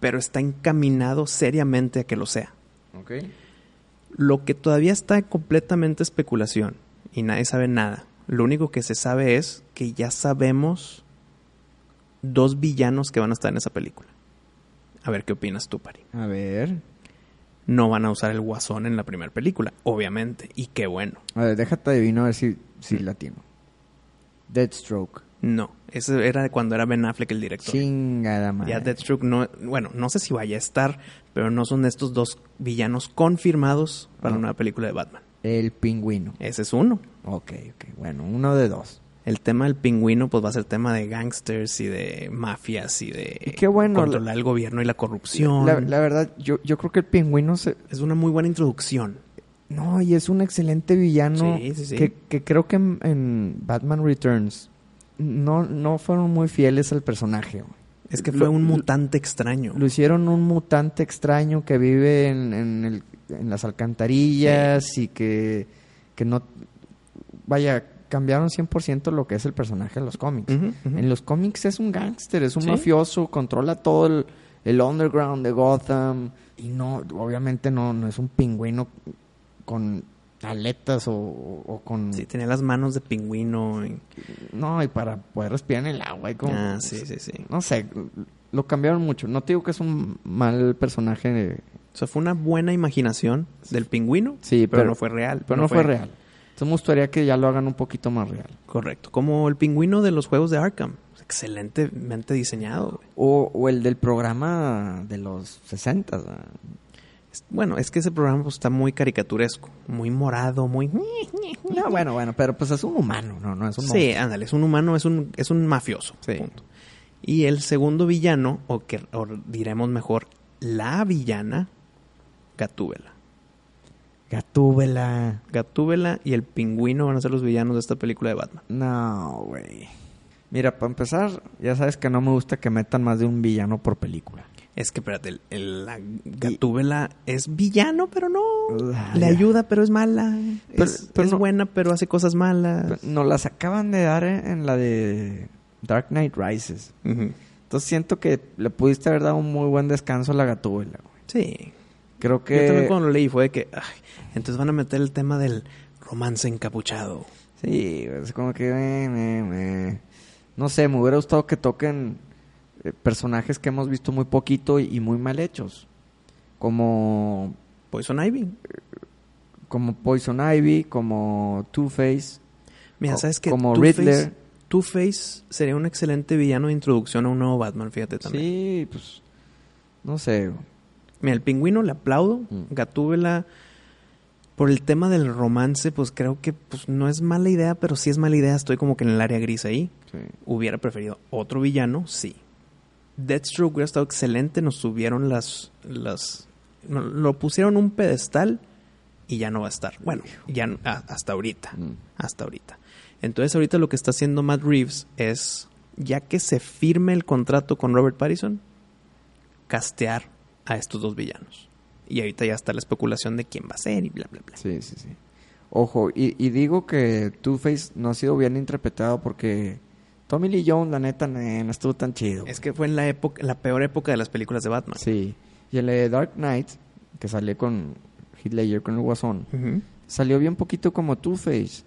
pero está encaminado seriamente a que lo sea. Ok. Lo que todavía está en completamente especulación y nadie sabe nada. Lo único que se sabe es que ya sabemos dos villanos que van a estar en esa película. A ver qué opinas tú, Pari. A ver. No van a usar el guasón en la primera película, obviamente. Y qué bueno. A ver, déjate adivino a ver si, si latino. Deathstroke. No, eso era cuando era Ben Affleck el director. Chingada madre. Ya Deathstroke no, bueno, no sé si vaya a estar, pero no son estos dos villanos confirmados para la nueva película de Batman. El pingüino. Ese es uno. Ok, ok. Bueno, uno de dos. El tema del pingüino, pues va a ser tema de gangsters y de mafias y de Y qué bueno, controlar el gobierno y la corrupción. La, la verdad, yo, yo creo que el pingüino se... Es una muy buena introducción. No, y es un excelente villano Sí, sí, sí. Que, que creo que en, en Batman Returns no, no fueron muy fieles al personaje. güey. Es que Lo- fue un mutante extraño. Lo hicieron un mutante extraño que vive en, en, el- en las alcantarillas y que, que no... Vaya, cambiaron 100% lo que es el personaje de los cómics. En los cómics es un gángster, es un Sí. mafioso, controla todo el, el underground de Gotham. Y no, obviamente no, no es un pingüino con aletas o, o con... Sí, tenía las manos de pingüino. y- No, y para poder respirar en el agua. Y como, Ah, sí, sí, sí. No sé, lo cambiaron mucho. No te digo que es un mal personaje, de- O sea, fue una buena imaginación del pingüino, Sí, pero, pero- no fue real. pero no fue real. Entonces me gustaría que ya lo hagan un poquito más real. Correcto. Como el pingüino de los juegos de Arkham. Excelentemente diseñado. O, o el del programa de los 60. ¿verdad? Bueno, es que ese programa pues, está muy caricaturesco. Muy morado, muy... No, bueno, bueno, pero pues es un humano, no, no es un Sí, ándale, es un humano, es un, es un mafioso. Sí. punto. Y el segundo villano, o que o diremos mejor, la villana, Gatúbela. Gatúbela. Gatúbela y el pingüino van a ser los villanos de esta película de Batman. No, güey. Mira, para empezar, ya sabes que no me gusta que metan más de un villano por película. Es que, espérate, el, el- la Gatúbela es villano, pero no. Le ayuda, pero es mala. Pero- es pero es no- buena, pero hace cosas malas. Nos las acaban de dar eh, en la de Dark Knight Rises. Entonces siento que le pudiste haber dado un muy buen descanso a la Gatúbela, güey. Sí. Creo Yo también que... cuando lo leí fue de que, ay, entonces van a meter el tema del romance encapuchado. Sí, es como que... eh, me- me- No sé, me hubiera gustado que toquen eh, personajes que hemos visto muy poquito y, y muy mal hechos. Como, Poison Ivy. como Poison Ivy, como Two-Face. Mira, ¿sabes qué? como Riddler. Two-Face sería un excelente villano de introducción a un nuevo Batman, fíjate también. Sí, pues... No sé. Mira, el pingüino le aplaudo. Mm. Gatúbela, por el tema del romance, pues creo que pues, no es mala idea, pero sí es mala idea. Estoy como que en el área gris ahí. Sí. Hubiera preferido otro villano, sí. Deathstroke hubiera estado excelente. Nos subieron las. las no- lo pusieron un pedestal y ya no va a estar. Bueno, ya a- hasta ahorita. Mm. Hasta ahorita. Entonces, ahorita lo que está haciendo Matt Reeves es, ya que se firme el contrato con Robert Pattinson, castear a estos dos villanos. Y ahorita ya está la especulación de quién va a ser y bla, bla, bla. Sí, sí, sí. Ojo, y, y digo que Two-Face no ha sido bien interpretado porque Tommy Lee Jones, la neta, ne, no estuvo tan chido. Es que fue en la época, la peor época de las películas de Batman. Sí. Y el de Dark Knight, que salió con Heath Ledger, con el Guasón, salió bien poquito como Two-Face.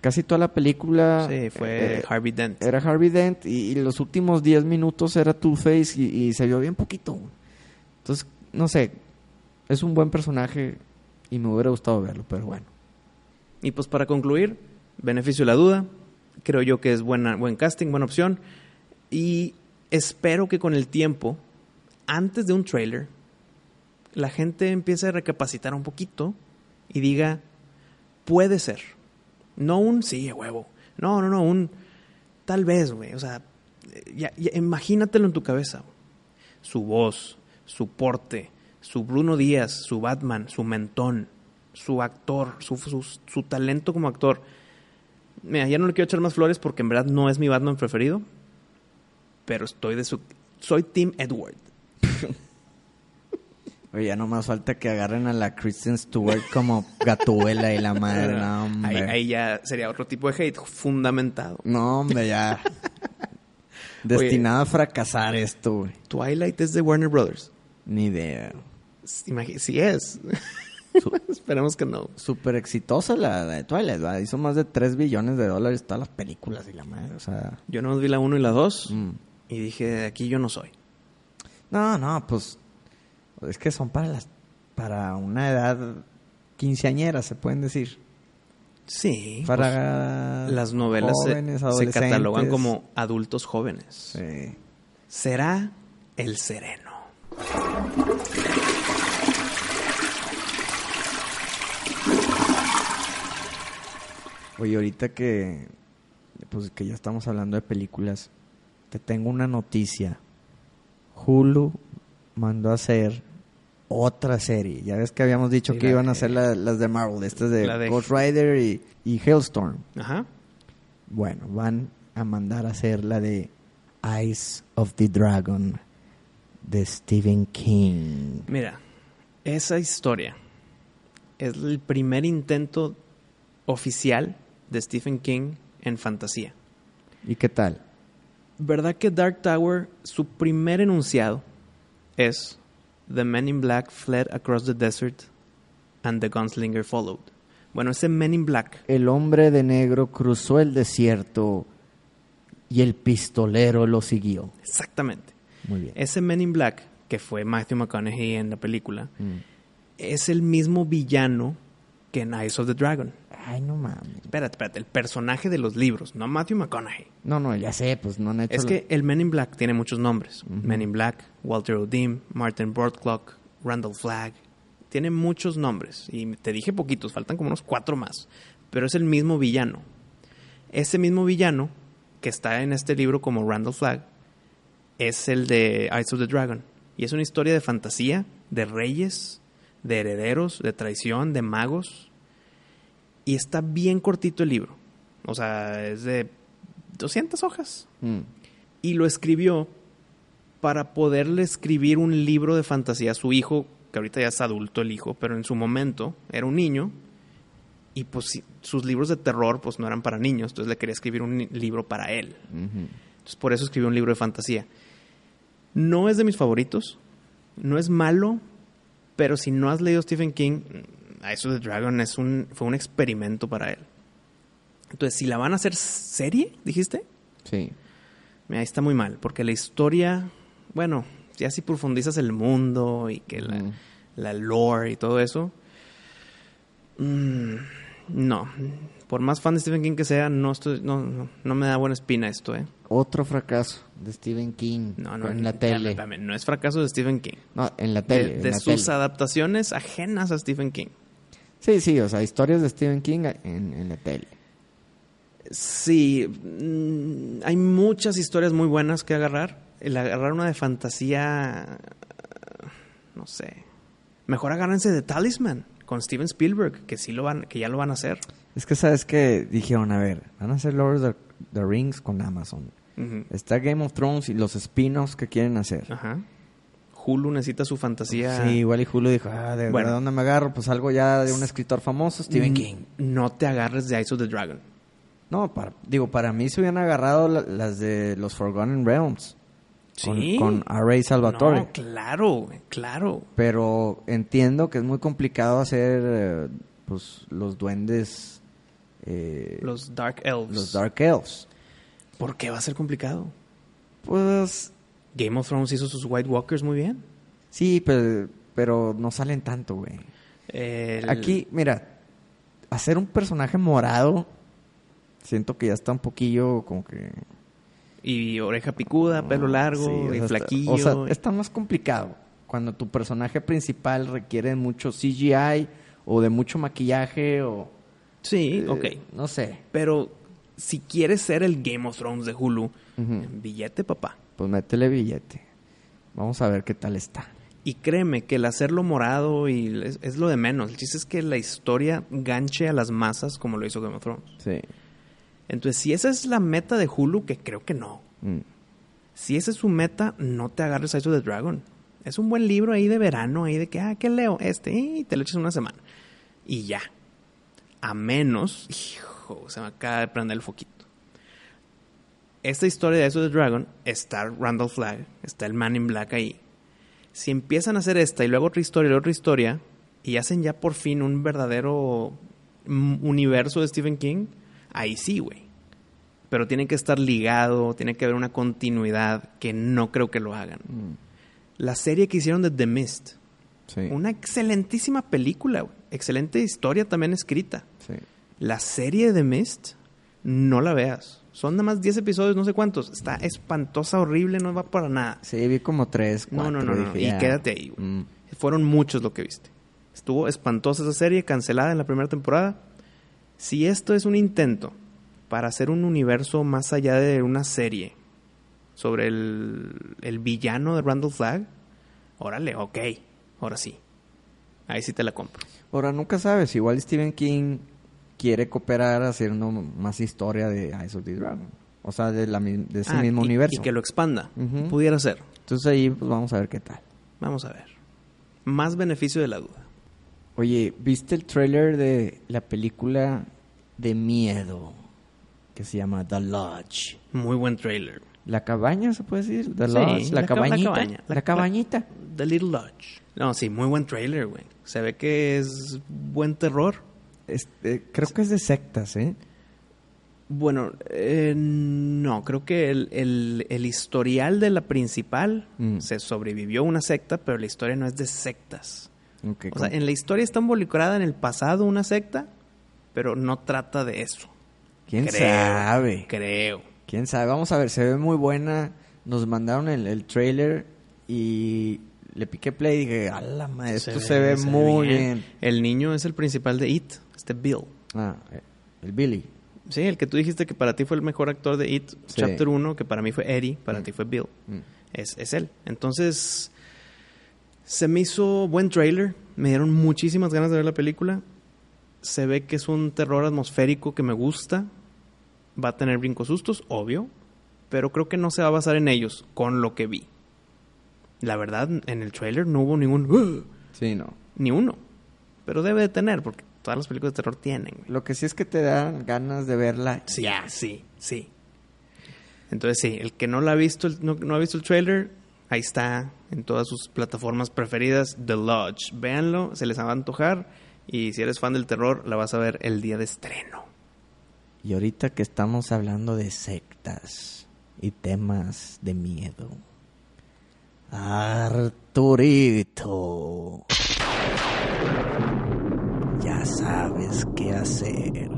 Casi toda la película... Sí, fue eh, Harvey Dent. Era Harvey Dent y, y los últimos 10 minutos era Two-Face y, y se vio bien poquito. Entonces, no sé, es un buen personaje y me hubiera gustado verlo, pero bueno. Y pues para concluir, beneficio de la duda, creo yo que es buena, buen casting, buena opción. Y espero que con el tiempo, antes de un trailer, la gente empiece a recapacitar un poquito y diga, puede ser. No un sí, huevo. No, no, no, un tal vez, güey. O sea, ya- imagínatelo en tu cabeza. Su voz, su porte, su Bruno Díaz, su Batman, su mentón, su actor, su, su, su talento como actor. Mira, ya no le quiero echar más flores porque en verdad no es mi Batman preferido. Pero estoy de su. Soy Team Edward. *laughs* Oye, ya nomás falta que agarren a la Kristen Stewart como Gatúbela y la madre. No, *laughs* ahí, hombre. ahí ya sería otro tipo de hate fundamentado. No, hombre, ya. *laughs* Destinado a fracasar esto, güey. Twilight es de Warner Brothers. Ni idea. Imagi- Sí es. *laughs* Esperemos que no. Súper exitosa la, de Twilight, ¿va? Hizo más de 3 billones de dólares todas las películas y la madre, o sea... Yo no vi la 1 y la 2 mm. y dije, aquí yo no soy. No, no, pues... Es que son para las... Para una edad quinceañera, se pueden decir. Sí. Para pues, las novelas se- jóvenes, se, adolescentes. catalogan como adultos jóvenes. Sí. Será el sereno. Oye, ahorita que... Pues que ya estamos hablando de películas, te tengo una noticia. Hulu mandó a hacer otra serie. Ya ves que habíamos dicho Sí, que iban a hacer la- las de Marvel, estas de- Ghost Rider y, y Hailstorm. Ajá. Bueno, van a mandar a hacer la de Eyes of the Dragon de Stephen King. Mira, esa historia es el primer intento oficial de Stephen King en fantasía. ¿Y qué tal? ¿Verdad que Dark Tower, su primer enunciado es The Men in Black fled across the desert and the gunslinger followed? Bueno, ese Men in Black, El hombre de negro cruzó el desierto y el pistolero lo siguió. exactamente. Muy bien. Ese Men in Black, que fue Matthew McConaughey en la película, Mm. es el mismo villano que en Eyes of the Dragon. Ay, no mames. Espérate, espérate, el personaje de los libros, no Matthew McConaughey. No, no, ya sé, pues no han hecho... Es que el Men in Black tiene muchos nombres. Men in Black, Walter O'Dim, Martin Broadclock, Randall Flagg. Tiene muchos nombres. Y te dije poquitos, faltan como unos cuatro más. Pero es el mismo villano. Ese mismo villano, que está en este libro como Randall Flagg, es el de Eyes of the Dragon. Y es una historia de fantasía, de reyes, de herederos, de traición, de magos. Y está bien cortito el libro. O sea, es de 200 hojas Mm. y lo escribió para poderle escribir un libro de fantasía a su hijo, que ahorita ya es adulto el hijo, pero en su momento era un niño y pues sus libros de terror pues no eran para niños, entonces le quería escribir un libro para él. Entonces por eso escribió un libro de fantasía. No es de mis favoritos, no es malo, pero si no has leído Stephen King, Eyes of the Dragon es un, fue un experimento para él. Entonces, si la van a hacer serie, dijiste, Sí. Mira, ahí está muy mal, porque la historia, bueno, ya si profundizas el mundo y que la, Ujú. la lore y todo eso, mm, no. Por más fan de Stephen King que sea, no, estoy, no, no, no me da buena espina esto, ¿eh? Otro fracaso de Stephen King No, no, en la tele. no es fracaso de Stephen King. No, en la tele. de la sus tele. adaptaciones ajenas a Stephen King. Sí, sí, o sea, historias de Stephen King en, en la tele. Sí, mm, hay muchas historias muy buenas que agarrar. El agarrar una de fantasía, no sé. Mejor agárrense de Talisman con Steven Spielberg, que sí lo van, que ya lo van a hacer. Es que sabes que dijeron, a ver, van a hacer Lord of the, Rings con Amazon. Está Game of Thrones y los spin-offs que quieren hacer. Ajá. Hulu necesita su fantasía. Sí, igual y Julio dijo, ah, ¿de, Bueno. ¿de dónde me agarro? Pues algo ya de un escritor famoso, Stephen King. No te agarres de Eyes of the Dragon. No, para, digo, para mí se hubieran agarrado la- las de los Forgotten Realms. Con, Sí. con R.A. Salvatore. No, claro, claro. Pero entiendo que es muy complicado hacer eh, pues los duendes, eh, los, Los Dark Elves. Dark Elves. ¿Por qué va a ser complicado? Pues Game of Thrones hizo sus White Walkers muy bien. sí, pero, pero no salen tanto, güey. El- Aquí, mira, hacer un personaje morado, siento que ya está un poquillo como que... Y oreja picuda, pelo largo, Sí, o y sea, está- flaquillo. O sea, está más complicado. Cuando tu personaje principal requiere mucho CGI o de mucho maquillaje o... Sí, eh, ok. No sé. Pero si quieres ser el Game of Thrones de Hulu, billete, papá. Pues métele billete. Vamos a ver qué tal está. Y créeme que el hacerlo morado y es, es lo de menos. El chiste es que la historia ganche a las masas como lo hizo Game of Thrones. Sí. Entonces, si esa es la meta de Hulu, que creo que no. Mm. Si esa es su meta, no te agarres a eso de Dragon. Es un buen libro ahí de verano, ahí de que, ah, ¿qué leo? Este, y te lo echas una semana. Y ya. A menos, hijo, se me acaba de prender el foquito. Esta historia de eso de Dragon, está Randall Flagg, está el Man in Black ahí. Si empiezan a hacer esta y luego otra historia y luego otra historia, y hacen ya por fin un verdadero mm, universo de Stephen King, ahí sí, güey. Pero tiene que estar ligado, tiene que haber una continuidad que no creo que lo hagan. Mm, La serie que hicieron de The Mist, Sí. una excelentísima película, güey. excelente historia también escrita. La serie de Mist, no la veas. Son nada más 10 episodios, no sé cuántos. Está espantosa, horrible, no va para nada. Sí, vi como tres, No, cuatro. no, no, no. Y quédate ahí, güey. Mm, Fueron muchos lo que viste. Estuvo espantosa esa serie, cancelada en la primera temporada. Si esto es un intento para hacer un universo más allá de una serie sobre el, el villano de Randall Flagg, órale, ok, ahora sí. Ahí sí te la compro. Ahora, nunca sabes. Igual Stephen King quiere cooperar haciendo más historia de Eyes of the Dragon. O sea, de, la, de ese Ah, mismo y- universo. Y que lo expanda. Ujú. Pudiera ser. Entonces ahí pues vamos a ver qué tal. Vamos a ver. Más beneficio de la duda. Oye, ¿viste el trailer de la película de miedo que se llama The Lodge? Muy buen trailer. ¿La cabaña se puede decir? The Sí, Lodge, la, la ca- la cabañita. cabaña. La, La- cabañita. The Little Lodge. No, sí, muy buen trailer, güey. Se ve que es buen terror. Este, creo que es de sectas, ¿eh? Bueno, eh, no, creo que el, el- el historial de la principal Mm. se sobrevivió una secta, pero la historia no es de sectas. O sea, en la historia está involucrada en el pasado una secta, pero no trata de eso. ¿Quién creo. sabe? Creo. ¿Quién sabe? Vamos a ver, se ve muy buena. Nos mandaron el, el trailer y le piqué play y dije, a la madre, esto se, ve, muy bien. El niño es el principal de It, este Bill. Ah, el Billy. Sí, el que tú dijiste que para ti fue el mejor actor de It, Sí. Chapter 1, que para mí fue Eddie, para ti fue Bill. Mm. Es, es él. Entonces, se me hizo buen trailer. Me dieron muchísimas ganas de ver la película. Se ve que es un terror atmosférico que me gusta. Va a tener brincos sustos, obvio. Pero creo que no se va a basar en ellos, con lo que vi. La verdad, en el trailer no hubo ningún... "Uh", Sí, no. ni uno. Pero debe de tener, porque todas las películas de terror tienen. güey. Lo que sí es que te dan ganas de verla. Sí, sí, sí. Entonces sí, el que no la ha visto, no ha visto el trailer, ahí está en todas sus plataformas preferidas, The Lodge. Véanlo, se les va a antojar y si eres fan del terror, la vas a ver el día de estreno. Y ahorita que estamos hablando de sectas y temas de miedo. Arturito. Ya sabes qué hacer.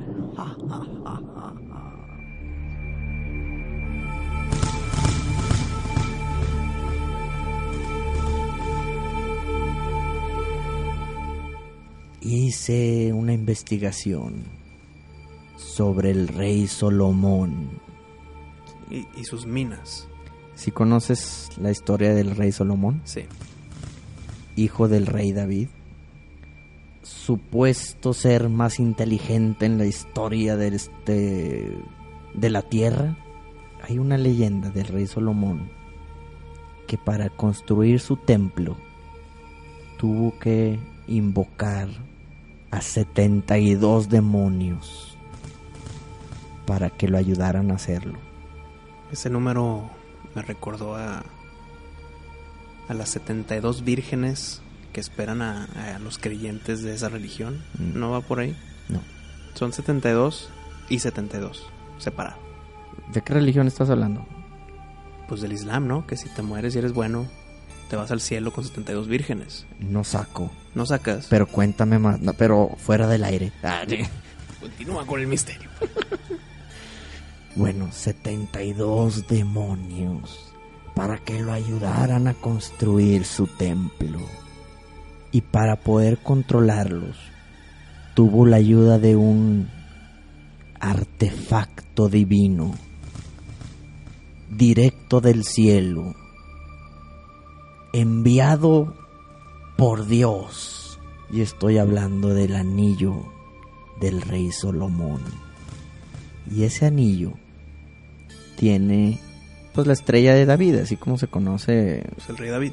Hice una investigación sobre el rey Solomón. Y, y sus minas, Si conoces la historia del rey Solomón, sí. hijo del rey David, supuesto ser más inteligente en la historia de este de la tierra, hay una leyenda del rey Solomón que para construir su templo tuvo que invocar a 72 demonios para que lo ayudaran a hacerlo. Ese número me recordó a, a las 72 vírgenes que esperan a, a los creyentes de esa religión. Mm. ¿No va por ahí? No. Son 72 y 72, separado. ¿De qué religión estás hablando? Pues del Islam, ¿no? Que si te mueres y eres bueno, te vas al cielo con 72 vírgenes. No saco. No sacas. Pero cuéntame más, no, pero fuera del aire. Continúa con el misterio. *laughs* Bueno, 72 demonios para que lo ayudaran a construir su templo. Y para poder controlarlos, tuvo la ayuda de un artefacto divino, directo del cielo, enviado por Dios. Y estoy hablando del anillo del rey Solomón. Y ese anillo tiene pues la estrella de David, así como se conoce Pues el rey David.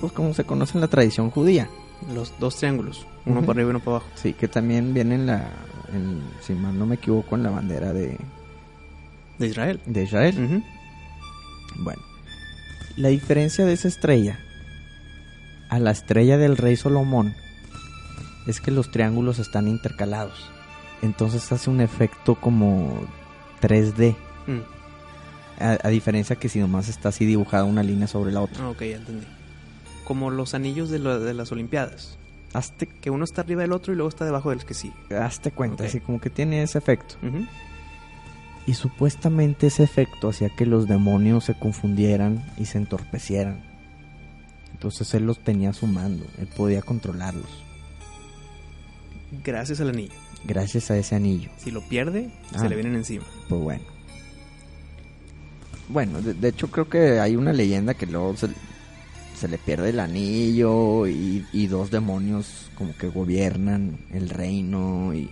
Pues como se conoce en la tradición judía. Los dos triángulos, uno para arriba y uno para abajo. Sí, que también viene en la, en- si mal no me equivoco, en la bandera de, De Israel. de Israel. Bueno, la diferencia de esa estrella a la estrella del rey Salomón es que los triángulos están intercalados. Entonces hace un efecto como 3D. Mm. A, a diferencia que si nomás está así dibujada una línea sobre la otra. Ok, ya entendí. Como los anillos de, la- de las Olimpiadas. Hazte, Que uno está arriba del otro y luego está debajo del que sigue. hazte cuenta, así como que tiene ese efecto. Y supuestamente ese efecto hacía que los demonios se confundieran y se entorpecieran. Entonces él los tenía a su mando, él podía controlarlos, Gracias al anillo. gracias a ese anillo. Si lo pierde, Ah. se le vienen encima. Pues bueno. Bueno, de, de hecho creo que hay una leyenda que luego se, se le pierde el anillo y, y dos demonios como que gobiernan el reino y,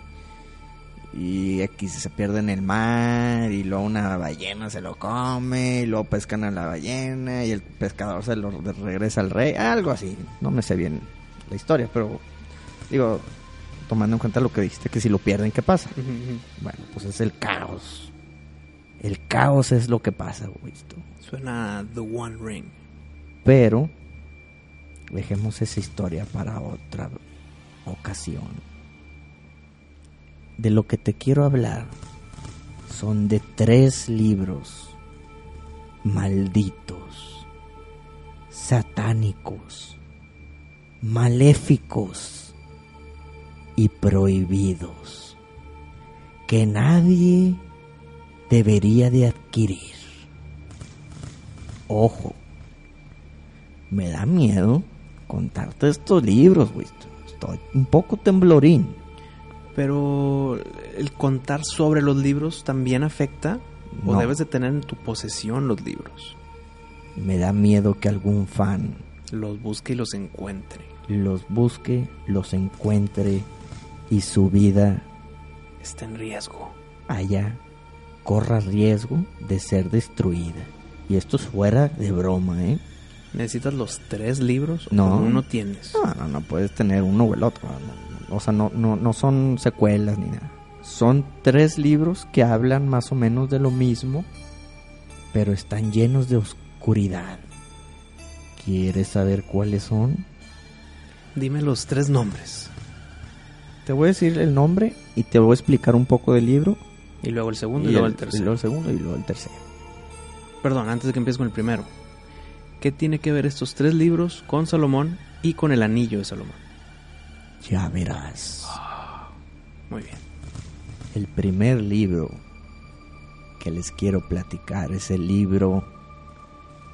y X se pierde en el mar y luego una ballena se lo come y luego pescan a la ballena y el pescador se lo regresa al rey, algo así. No me sé bien la historia, pero digo, tomando en cuenta lo que dijiste, que si lo pierden, ¿qué pasa? Bueno, pues es el caos. El caos es lo que pasa, güey. Suena The One Ring. Pero dejemos esa historia para otra ocasión. De lo que te quiero hablar son de tres libros malditos, satánicos, maléficos y prohibidos que nadie debería de adquirir. Ojo, me da miedo contarte estos libros, güey. Estoy un poco temblorín. Pero el contar sobre los libros también afecta o debes de tener en tu posesión los libros. Me da miedo que algún fan Los busque y los encuentre. los busque, los encuentre y su vida Está en riesgo. allá corra riesgo de ser destruida. Y esto es fuera de broma, ¿eh? ¿Necesitas los tres libros o No. con uno tienes? No, no, no puedes tener uno o el otro. no, o sea, no, no, no son secuelas ni nada. Son tres libros que hablan más o menos de lo mismo, pero están llenos de oscuridad. ¿Quieres saber cuáles son? Dime los tres nombres. Te voy a decir el nombre y te voy a explicar un poco del libro. Y luego el segundo y, luego el, tercero. Y luego el segundo y luego el tercero. Perdón, antes de que empieces con el primero. ¿Qué tiene que ver estos tres libros con Salomón y con el anillo de Salomón? Ya verás. Muy bien. El primer libro que les quiero platicar es el libro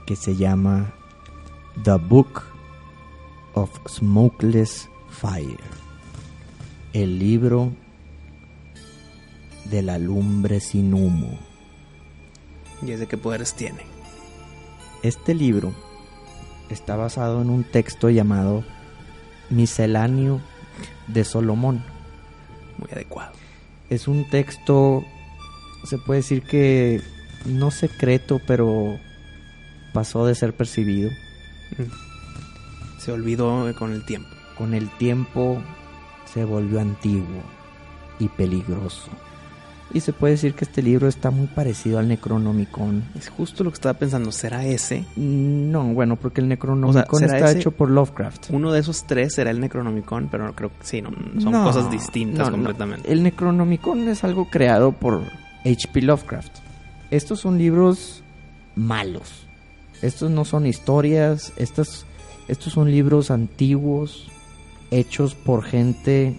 que se llama The Book of Smokeless Fire. El libro de la lumbre sin humo. ¿Y de qué poderes tiene? Este libro está basado en un texto llamado Misceláneo de Solomón. Muy adecuado. Es un texto, se puede decir que no secreto, pero pasó de ser percibido. Mm. Se olvidó con el tiempo. Con el tiempo se volvió antiguo y peligroso. Y se puede decir que este libro está muy parecido al Necronomicon. Es justo lo que estaba pensando. ¿Será ese? No, bueno, porque el Necronomicon ¿será está ese? hecho por Lovecraft. Uno de esos tres será el Necronomicon, pero creo que sí, no, son No, cosas distintas no. completamente. El Necronomicon es algo creado por H.P. Lovecraft. Estos son libros malos. Estos no son historias. Estos, estos son libros antiguos hechos por gente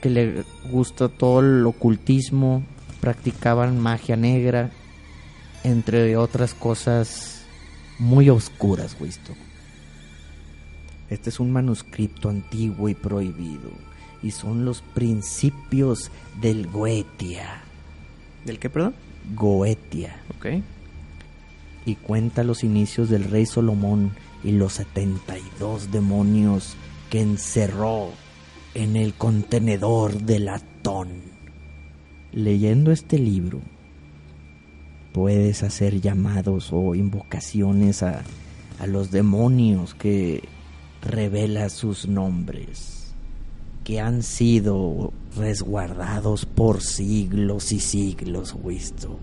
que le gusta todo el ocultismo, practicaban magia negra, entre otras cosas muy oscuras, Wisto. Este es un manuscrito antiguo y prohibido, y son los principios del Goetia. ¿Del qué, perdón? Goetia. Ok. Y cuenta los inicios del rey Salomón y los 72 demonios que encerró en el contenedor de latón. Leyendo este libro, puedes hacer llamados o invocaciones a, a los demonios que revela sus nombres, que han sido resguardados por siglos y siglos, Wisto.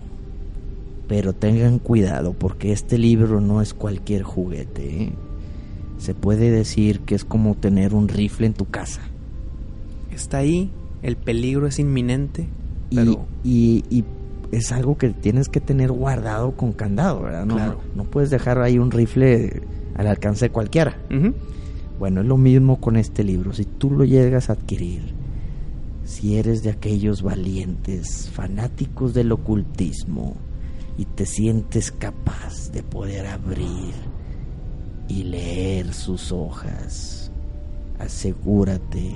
Pero tengan cuidado porque este libro no es cualquier juguete. ¿eh? Se puede decir que es como tener un rifle en tu casa. Está ahí, el peligro es inminente, pero y- y es algo que tienes que tener guardado con candado, ¿verdad? No, Claro. no puedes dejar ahí un rifle al alcance de cualquiera. Bueno, es lo mismo con este libro. Si tú lo llegas a adquirir, si eres de aquellos valientes, fanáticos del ocultismo, y te sientes capaz de poder abrir y leer sus hojas, asegúrate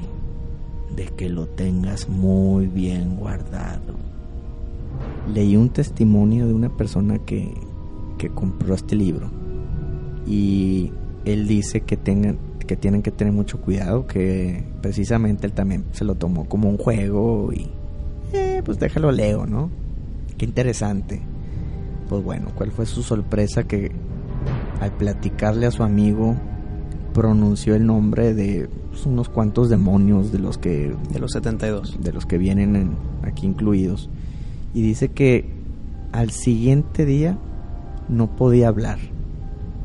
de que lo tengas muy bien guardado. Leí un testimonio de una persona que, que compró este libro y él dice que tengan que tienen que tener mucho cuidado que precisamente él también se lo tomó como un juego y eh, pues déjalo leo no qué interesante pues bueno cuál fue su sorpresa que al platicarle a su amigo pronunció el nombre de pues, unos cuantos demonios de los que de los 72. de los que vienen en- aquí incluidos. Y dice que al siguiente día no podía hablar.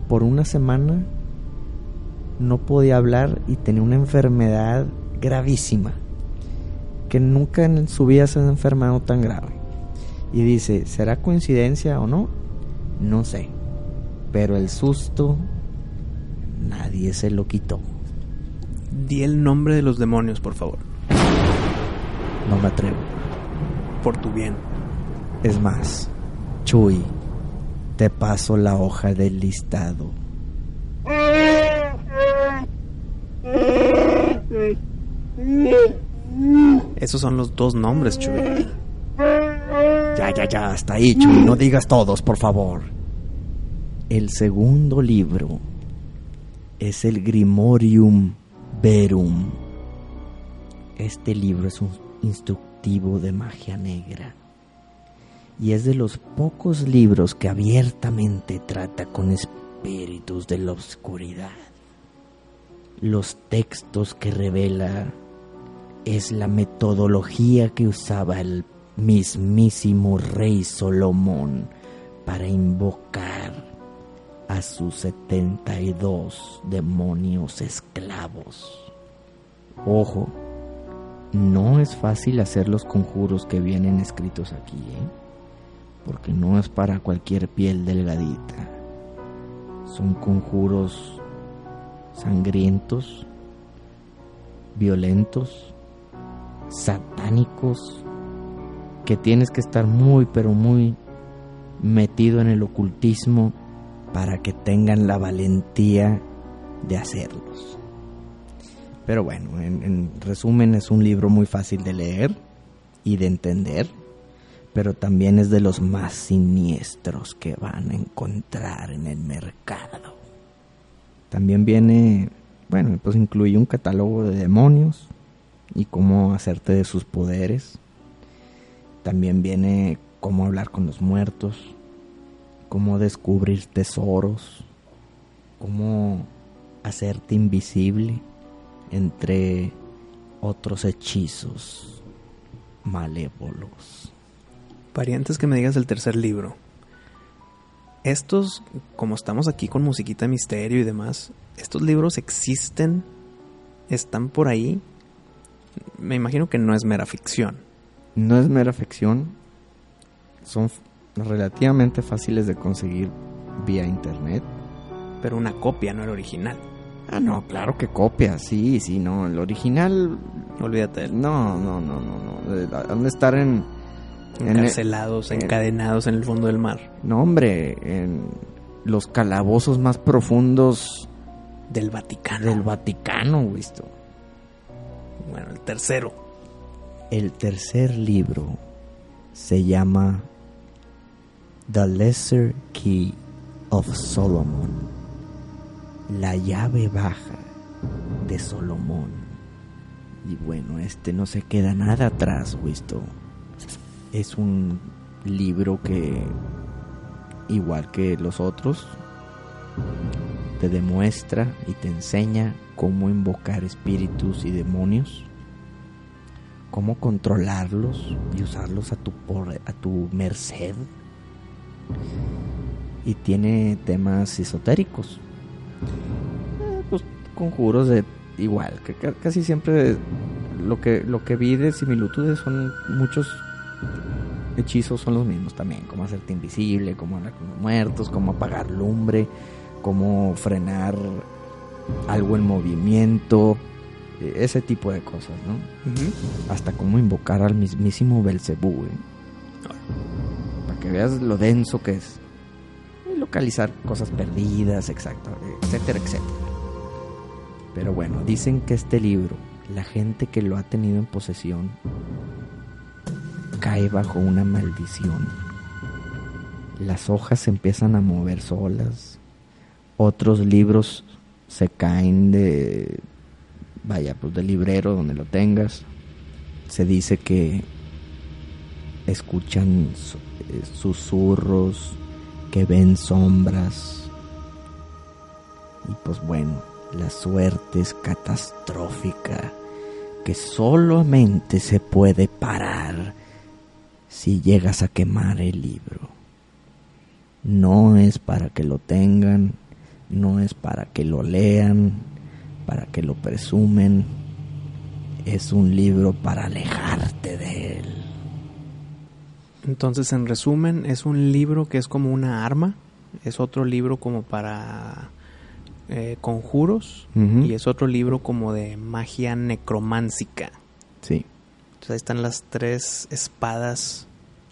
Por una semana no podía hablar y tenía una enfermedad gravísima que nunca en su vida se ha enfermado tan grave. Y dice será coincidencia o no no sé pero el susto nadie se lo quitó Di el nombre de los demonios, por favor, no me atrevo por tu bien. Es más, Chuy, te paso la hoja del listado. Esos son los dos nombres, Chuy. Ya, ya, ya, hasta ahí, Chuy, no digas todos, por favor. El segundo libro es el Grimorium Verum. Este libro es un instructivo de magia negra y es de los pocos libros que abiertamente trata con espíritus de la oscuridad. Los textos que revela es la metodología que usaba el mismísimo rey Solomón para invocar a sus 72 demonios esclavos. Ojo, no es fácil hacer los conjuros que vienen escritos aquí, ¿eh? porque no es para cualquier piel delgadita. Son conjuros sangrientos, violentos, satánicos, que tienes que estar muy, pero muy metido en el ocultismo para que tengan la valentía de hacerlos. Pero bueno, en, en resumen es un libro muy fácil de leer y de entender, pero también es de los más siniestros que van a encontrar en el mercado. También viene, bueno, pues incluye un catálogo de demonios y cómo hacerte de sus poderes. También viene cómo hablar con los muertos, cómo descubrir tesoros, cómo hacerte invisible entre otros hechizos malévolos. Parientes que me digas el tercer libro. Estos, como estamos aquí con musiquita de misterio y demás, estos libros existen, están por ahí. Me imagino que no es mera ficción. No es mera ficción, son relativamente fáciles de conseguir vía internet. Pero una copia, no el original. Ah, no, claro que copia, sí, sí, no, el original, Olvídate no, no, no, no, no, han de estar en, en el- Encarcelados, en- encadenados en el fondo del mar. no hombre, en los calabozos más profundos Del Vaticano. del Vaticano, visto. Bueno, el tercero. El tercer libro se llama The Lesser Key of Solomon, la llave baja de Solomón. Y bueno, este no se queda nada atrás, visto. Es un libro que, igual que los otros, te demuestra y te enseña cómo invocar espíritus y demonios, cómo controlarlos y usarlos a tu, por, a tu merced. Y tiene temas esotéricos. Eh, pues conjuros de igual, que casi siempre lo que, lo que vi de similitudes son muchos hechizos son los mismos también, como hacerte invisible, como hablar con los muertos, como apagar lumbre, como frenar algo en movimiento, eh, ese tipo de cosas, ¿no? Hasta como invocar al mismísimo Belcebú, ¿eh? Que veas lo denso que es. Localizar cosas perdidas, exacto, etcétera, etcétera. Pero bueno, dicen que este libro, la gente que lo ha tenido en posesión, cae bajo una maldición. Las hojas se empiezan a mover solas. Otros libros se caen de, vaya, pues del librero donde lo tengas. Se dice que escuchan eh, susurros, que ven sombras. Y pues bueno, la suerte es catastrófica, que solamente se puede parar si llegas a quemar el libro. No es para que lo tengan, no es para que lo lean, para que lo presumen. Es un libro para alejarte de él. Entonces, en resumen, es un libro que es como una arma, es otro libro como para eh, conjuros y es otro libro como de magia necromántica. Sí. Entonces ahí están las tres espadas,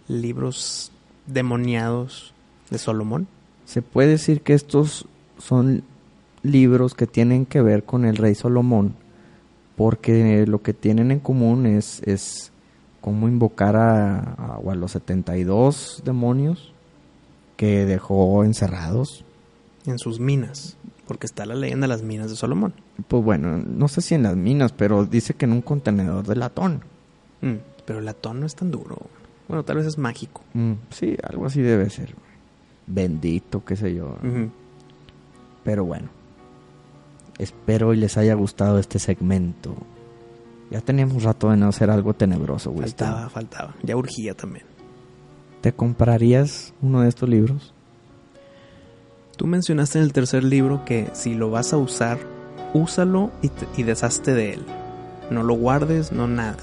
libros demoniados de Solomón. Se puede decir que estos son libros que tienen que ver con el rey Salomón, porque lo que tienen en común es, es cómo invocar a, a- a los 72 demonios que dejó encerrados. en sus minas, porque está la leyenda de las minas de Solomón. Pues bueno, no sé si en las minas, pero dice que en un contenedor de latón. Mm, pero el latón no es tan duro. Bueno, tal vez es mágico. Mm, sí, algo así debe ser. Bendito, qué sé yo. Pero bueno, espero y les haya gustado este segmento. Ya teníamos rato de no hacer algo tenebroso, Winston. Faltaba, faltaba. Ya urgía también. ¿Te comprarías uno de estos libros? Tú mencionaste en el tercer libro que si lo vas a usar, úsalo y, te- y deshazte de él. No lo guardes, no nada.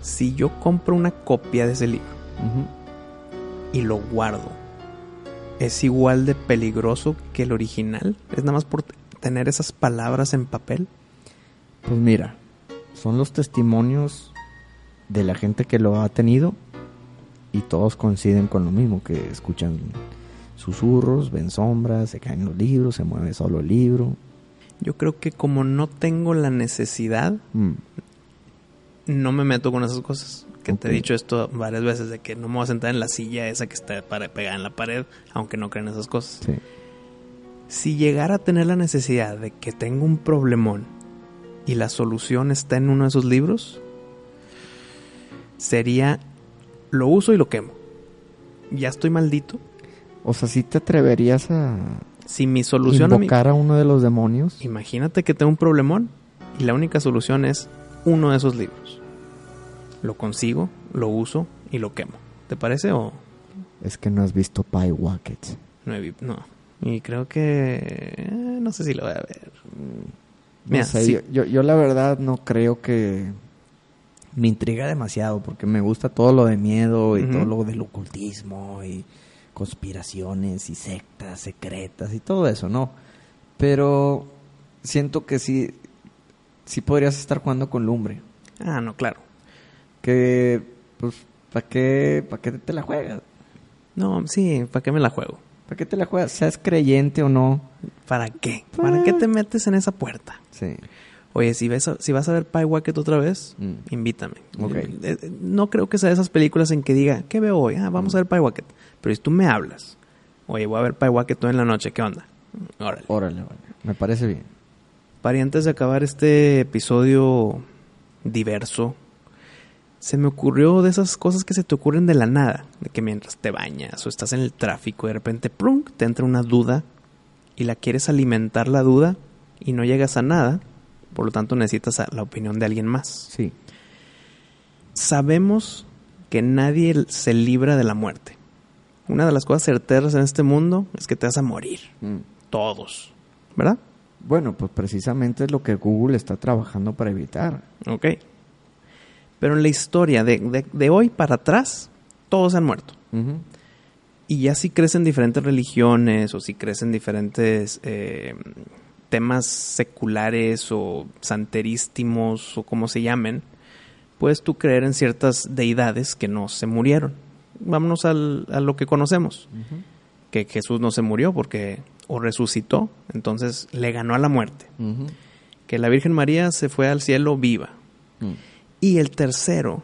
Si yo compro una copia de ese libro y lo guardo, ¿es igual de peligroso que el original? ¿Es nada más por tener esas palabras en papel? Pues mira, son los testimonios de la gente que lo ha tenido y todos coinciden con lo mismo, que escuchan susurros, ven sombras, se caen los libros, se mueve solo el libro. Yo creo que como no tengo la necesidad, Mm, no me meto con esas cosas. Que te he dicho esto varias veces, de que no me voy a sentar en la silla esa que está para- pegada en la pared, aunque no crean esas cosas. sí. Si llegara a tener la necesidad de que tengo un problemón y la solución está en uno de esos libros, sería lo uso y lo quemo. Ya estoy maldito. O sea, si te atreverías a Si mi solución a mi- invocar a uno de los demonios? Imagínate que tengo un problemón y la única solución es uno de esos libros. Lo consigo, lo uso y lo quemo. ¿Te parece o Es que no has visto Pie Wackets. no? No. Y creo que... eh, no sé si lo voy a ver. Sí. yo, yo, yo la verdad no creo que me intriga demasiado porque me gusta todo lo de miedo y todo lo del ocultismo y conspiraciones y sectas secretas y todo eso, ¿no? Pero siento que sí, sí podrías estar jugando con lumbre. Ah, no, claro. Que, pues, ¿para qué, ¿para qué te la juegas? No, sí, ¿para qué me la juego? ¿Para qué te la juegas? Seas creyente o no. ¿Para qué? ¿Para qué te metes en esa puerta? Sí. Oye, si, ves a- si vas a ver Pie Wacket otra vez, Mm. invítame. Ok. Eh, eh, No creo que sea de esas películas en que diga, ¿qué veo hoy? Ah, vamos a ver Pie Wacket. Pero si tú me hablas, oye, voy a ver Pie Wacket toda en la noche, ¿qué onda? Órale. Órale, vale. Me parece bien. Para antes de acabar este episodio diverso, se me ocurrió de esas cosas que se te ocurren de la nada, de que mientras te bañas o estás en el tráfico y de repente ¡plum! te entra una duda y la quieres alimentar la duda y no llegas a nada, por lo tanto necesitas la opinión de alguien más. Sí. Sabemos que nadie se libra de la muerte. Una de las cosas certeras en este mundo es que te vas a morir. Mm. Todos. ¿Verdad? Bueno, pues precisamente es lo que Google está trabajando para evitar. Ok. Pero en la historia de, de- de hoy para atrás, todos han muerto. Y ya si crees en diferentes religiones o si crees en diferentes eh, temas seculares o santerístimos o como se llamen, puedes tú creer en ciertas deidades que no se murieron. Vámonos al- a lo que conocemos, que Jesús no se murió porque o resucitó, entonces le ganó a la muerte. Que la Virgen María se fue al cielo viva. Mm. Y el tercero,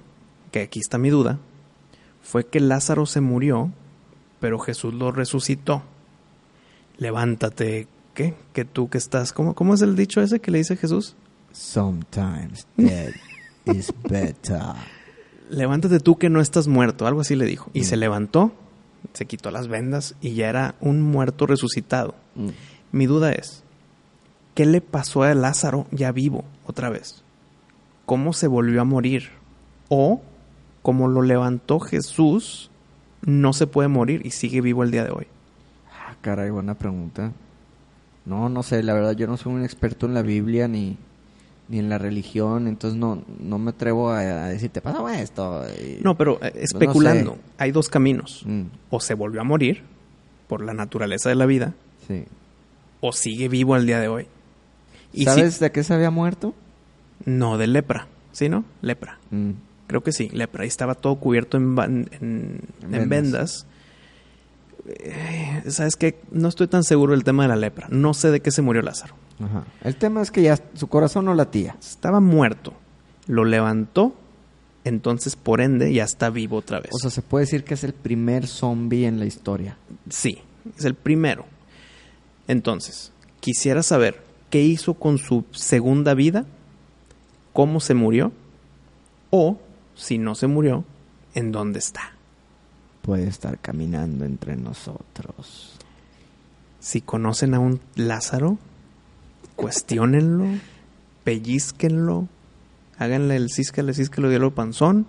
que aquí está mi duda, fue que Lázaro se murió, pero Jesús lo resucitó. Levántate, ¿qué? Que tú que estás, ¿cómo, cómo es el dicho ese que le dice Jesús? Sometimes dead is better. *laughs* Levántate tú que no estás muerto, algo así le dijo. Y Mm. se levantó, se quitó las vendas y ya era un muerto resucitado. Mm. Mi duda es, ¿qué le pasó a Lázaro ya vivo otra vez? ¿Cómo se volvió a morir? O, como lo levantó Jesús, no se puede morir y sigue vivo el día de hoy. Ah, caray, buena pregunta. No, no sé, la verdad yo no soy un experto en la Biblia ni, ni en la religión, entonces no, no me atrevo a, a decirte, pasa esto. y- No, pero eh, especulando, sé. hay dos caminos. Mm, O se volvió a morir por la naturaleza de la vida, sí. o sigue vivo al día de hoy. Y ¿Sabes si- de qué se había muerto? No, de lepra. ¿Sí, no? Lepra. Mm, Creo que sí, lepra. Y estaba todo cubierto en, ba- en, en- En en vendas. vendas. Eh, ¿Sabes qué? No estoy tan seguro del tema de la lepra. No sé de qué se murió Lázaro. ajá. El tema es que ya su corazón no latía. Estaba muerto. Lo levantó. Entonces, por ende, ya está vivo otra vez. O sea, se puede decir que es el primer zombie en la historia. sí, es el primero. Entonces, quisiera saber qué hizo con su segunda vida, cómo se murió, o, si no se murió, en dónde está. Puede estar caminando entre nosotros. Si conocen a un Lázaro, cuestionenlo, pellizquenlo, háganle el císcale, císcalo, diálogo panzón,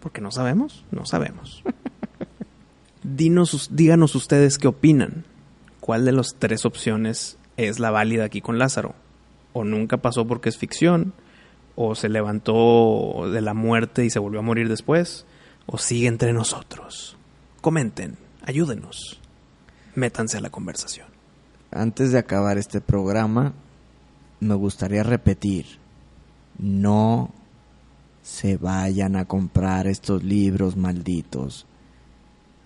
porque no sabemos, no sabemos. *laughs* Dinos, díganos ustedes qué opinan. ¿Cuál de las tres opciones es la válida aquí con Lázaro? ¿O nunca pasó porque es ficción? ¿O se levantó de la muerte y se volvió a morir después? ¿O sigue entre nosotros? Comenten, ayúdenos métanse a la conversación. Antes de acabar este programa, me gustaría repetir, no se vayan a comprar estos libros malditos.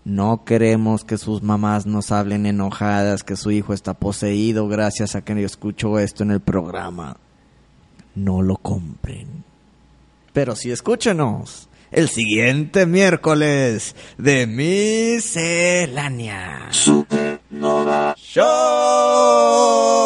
No queremos que sus mamás nos hablen enojadas que su hijo está poseído gracias a que yo escucho esto en el programa no lo compren. Pero sí escúchenos el siguiente miércoles de Miscelánea Supernova Show.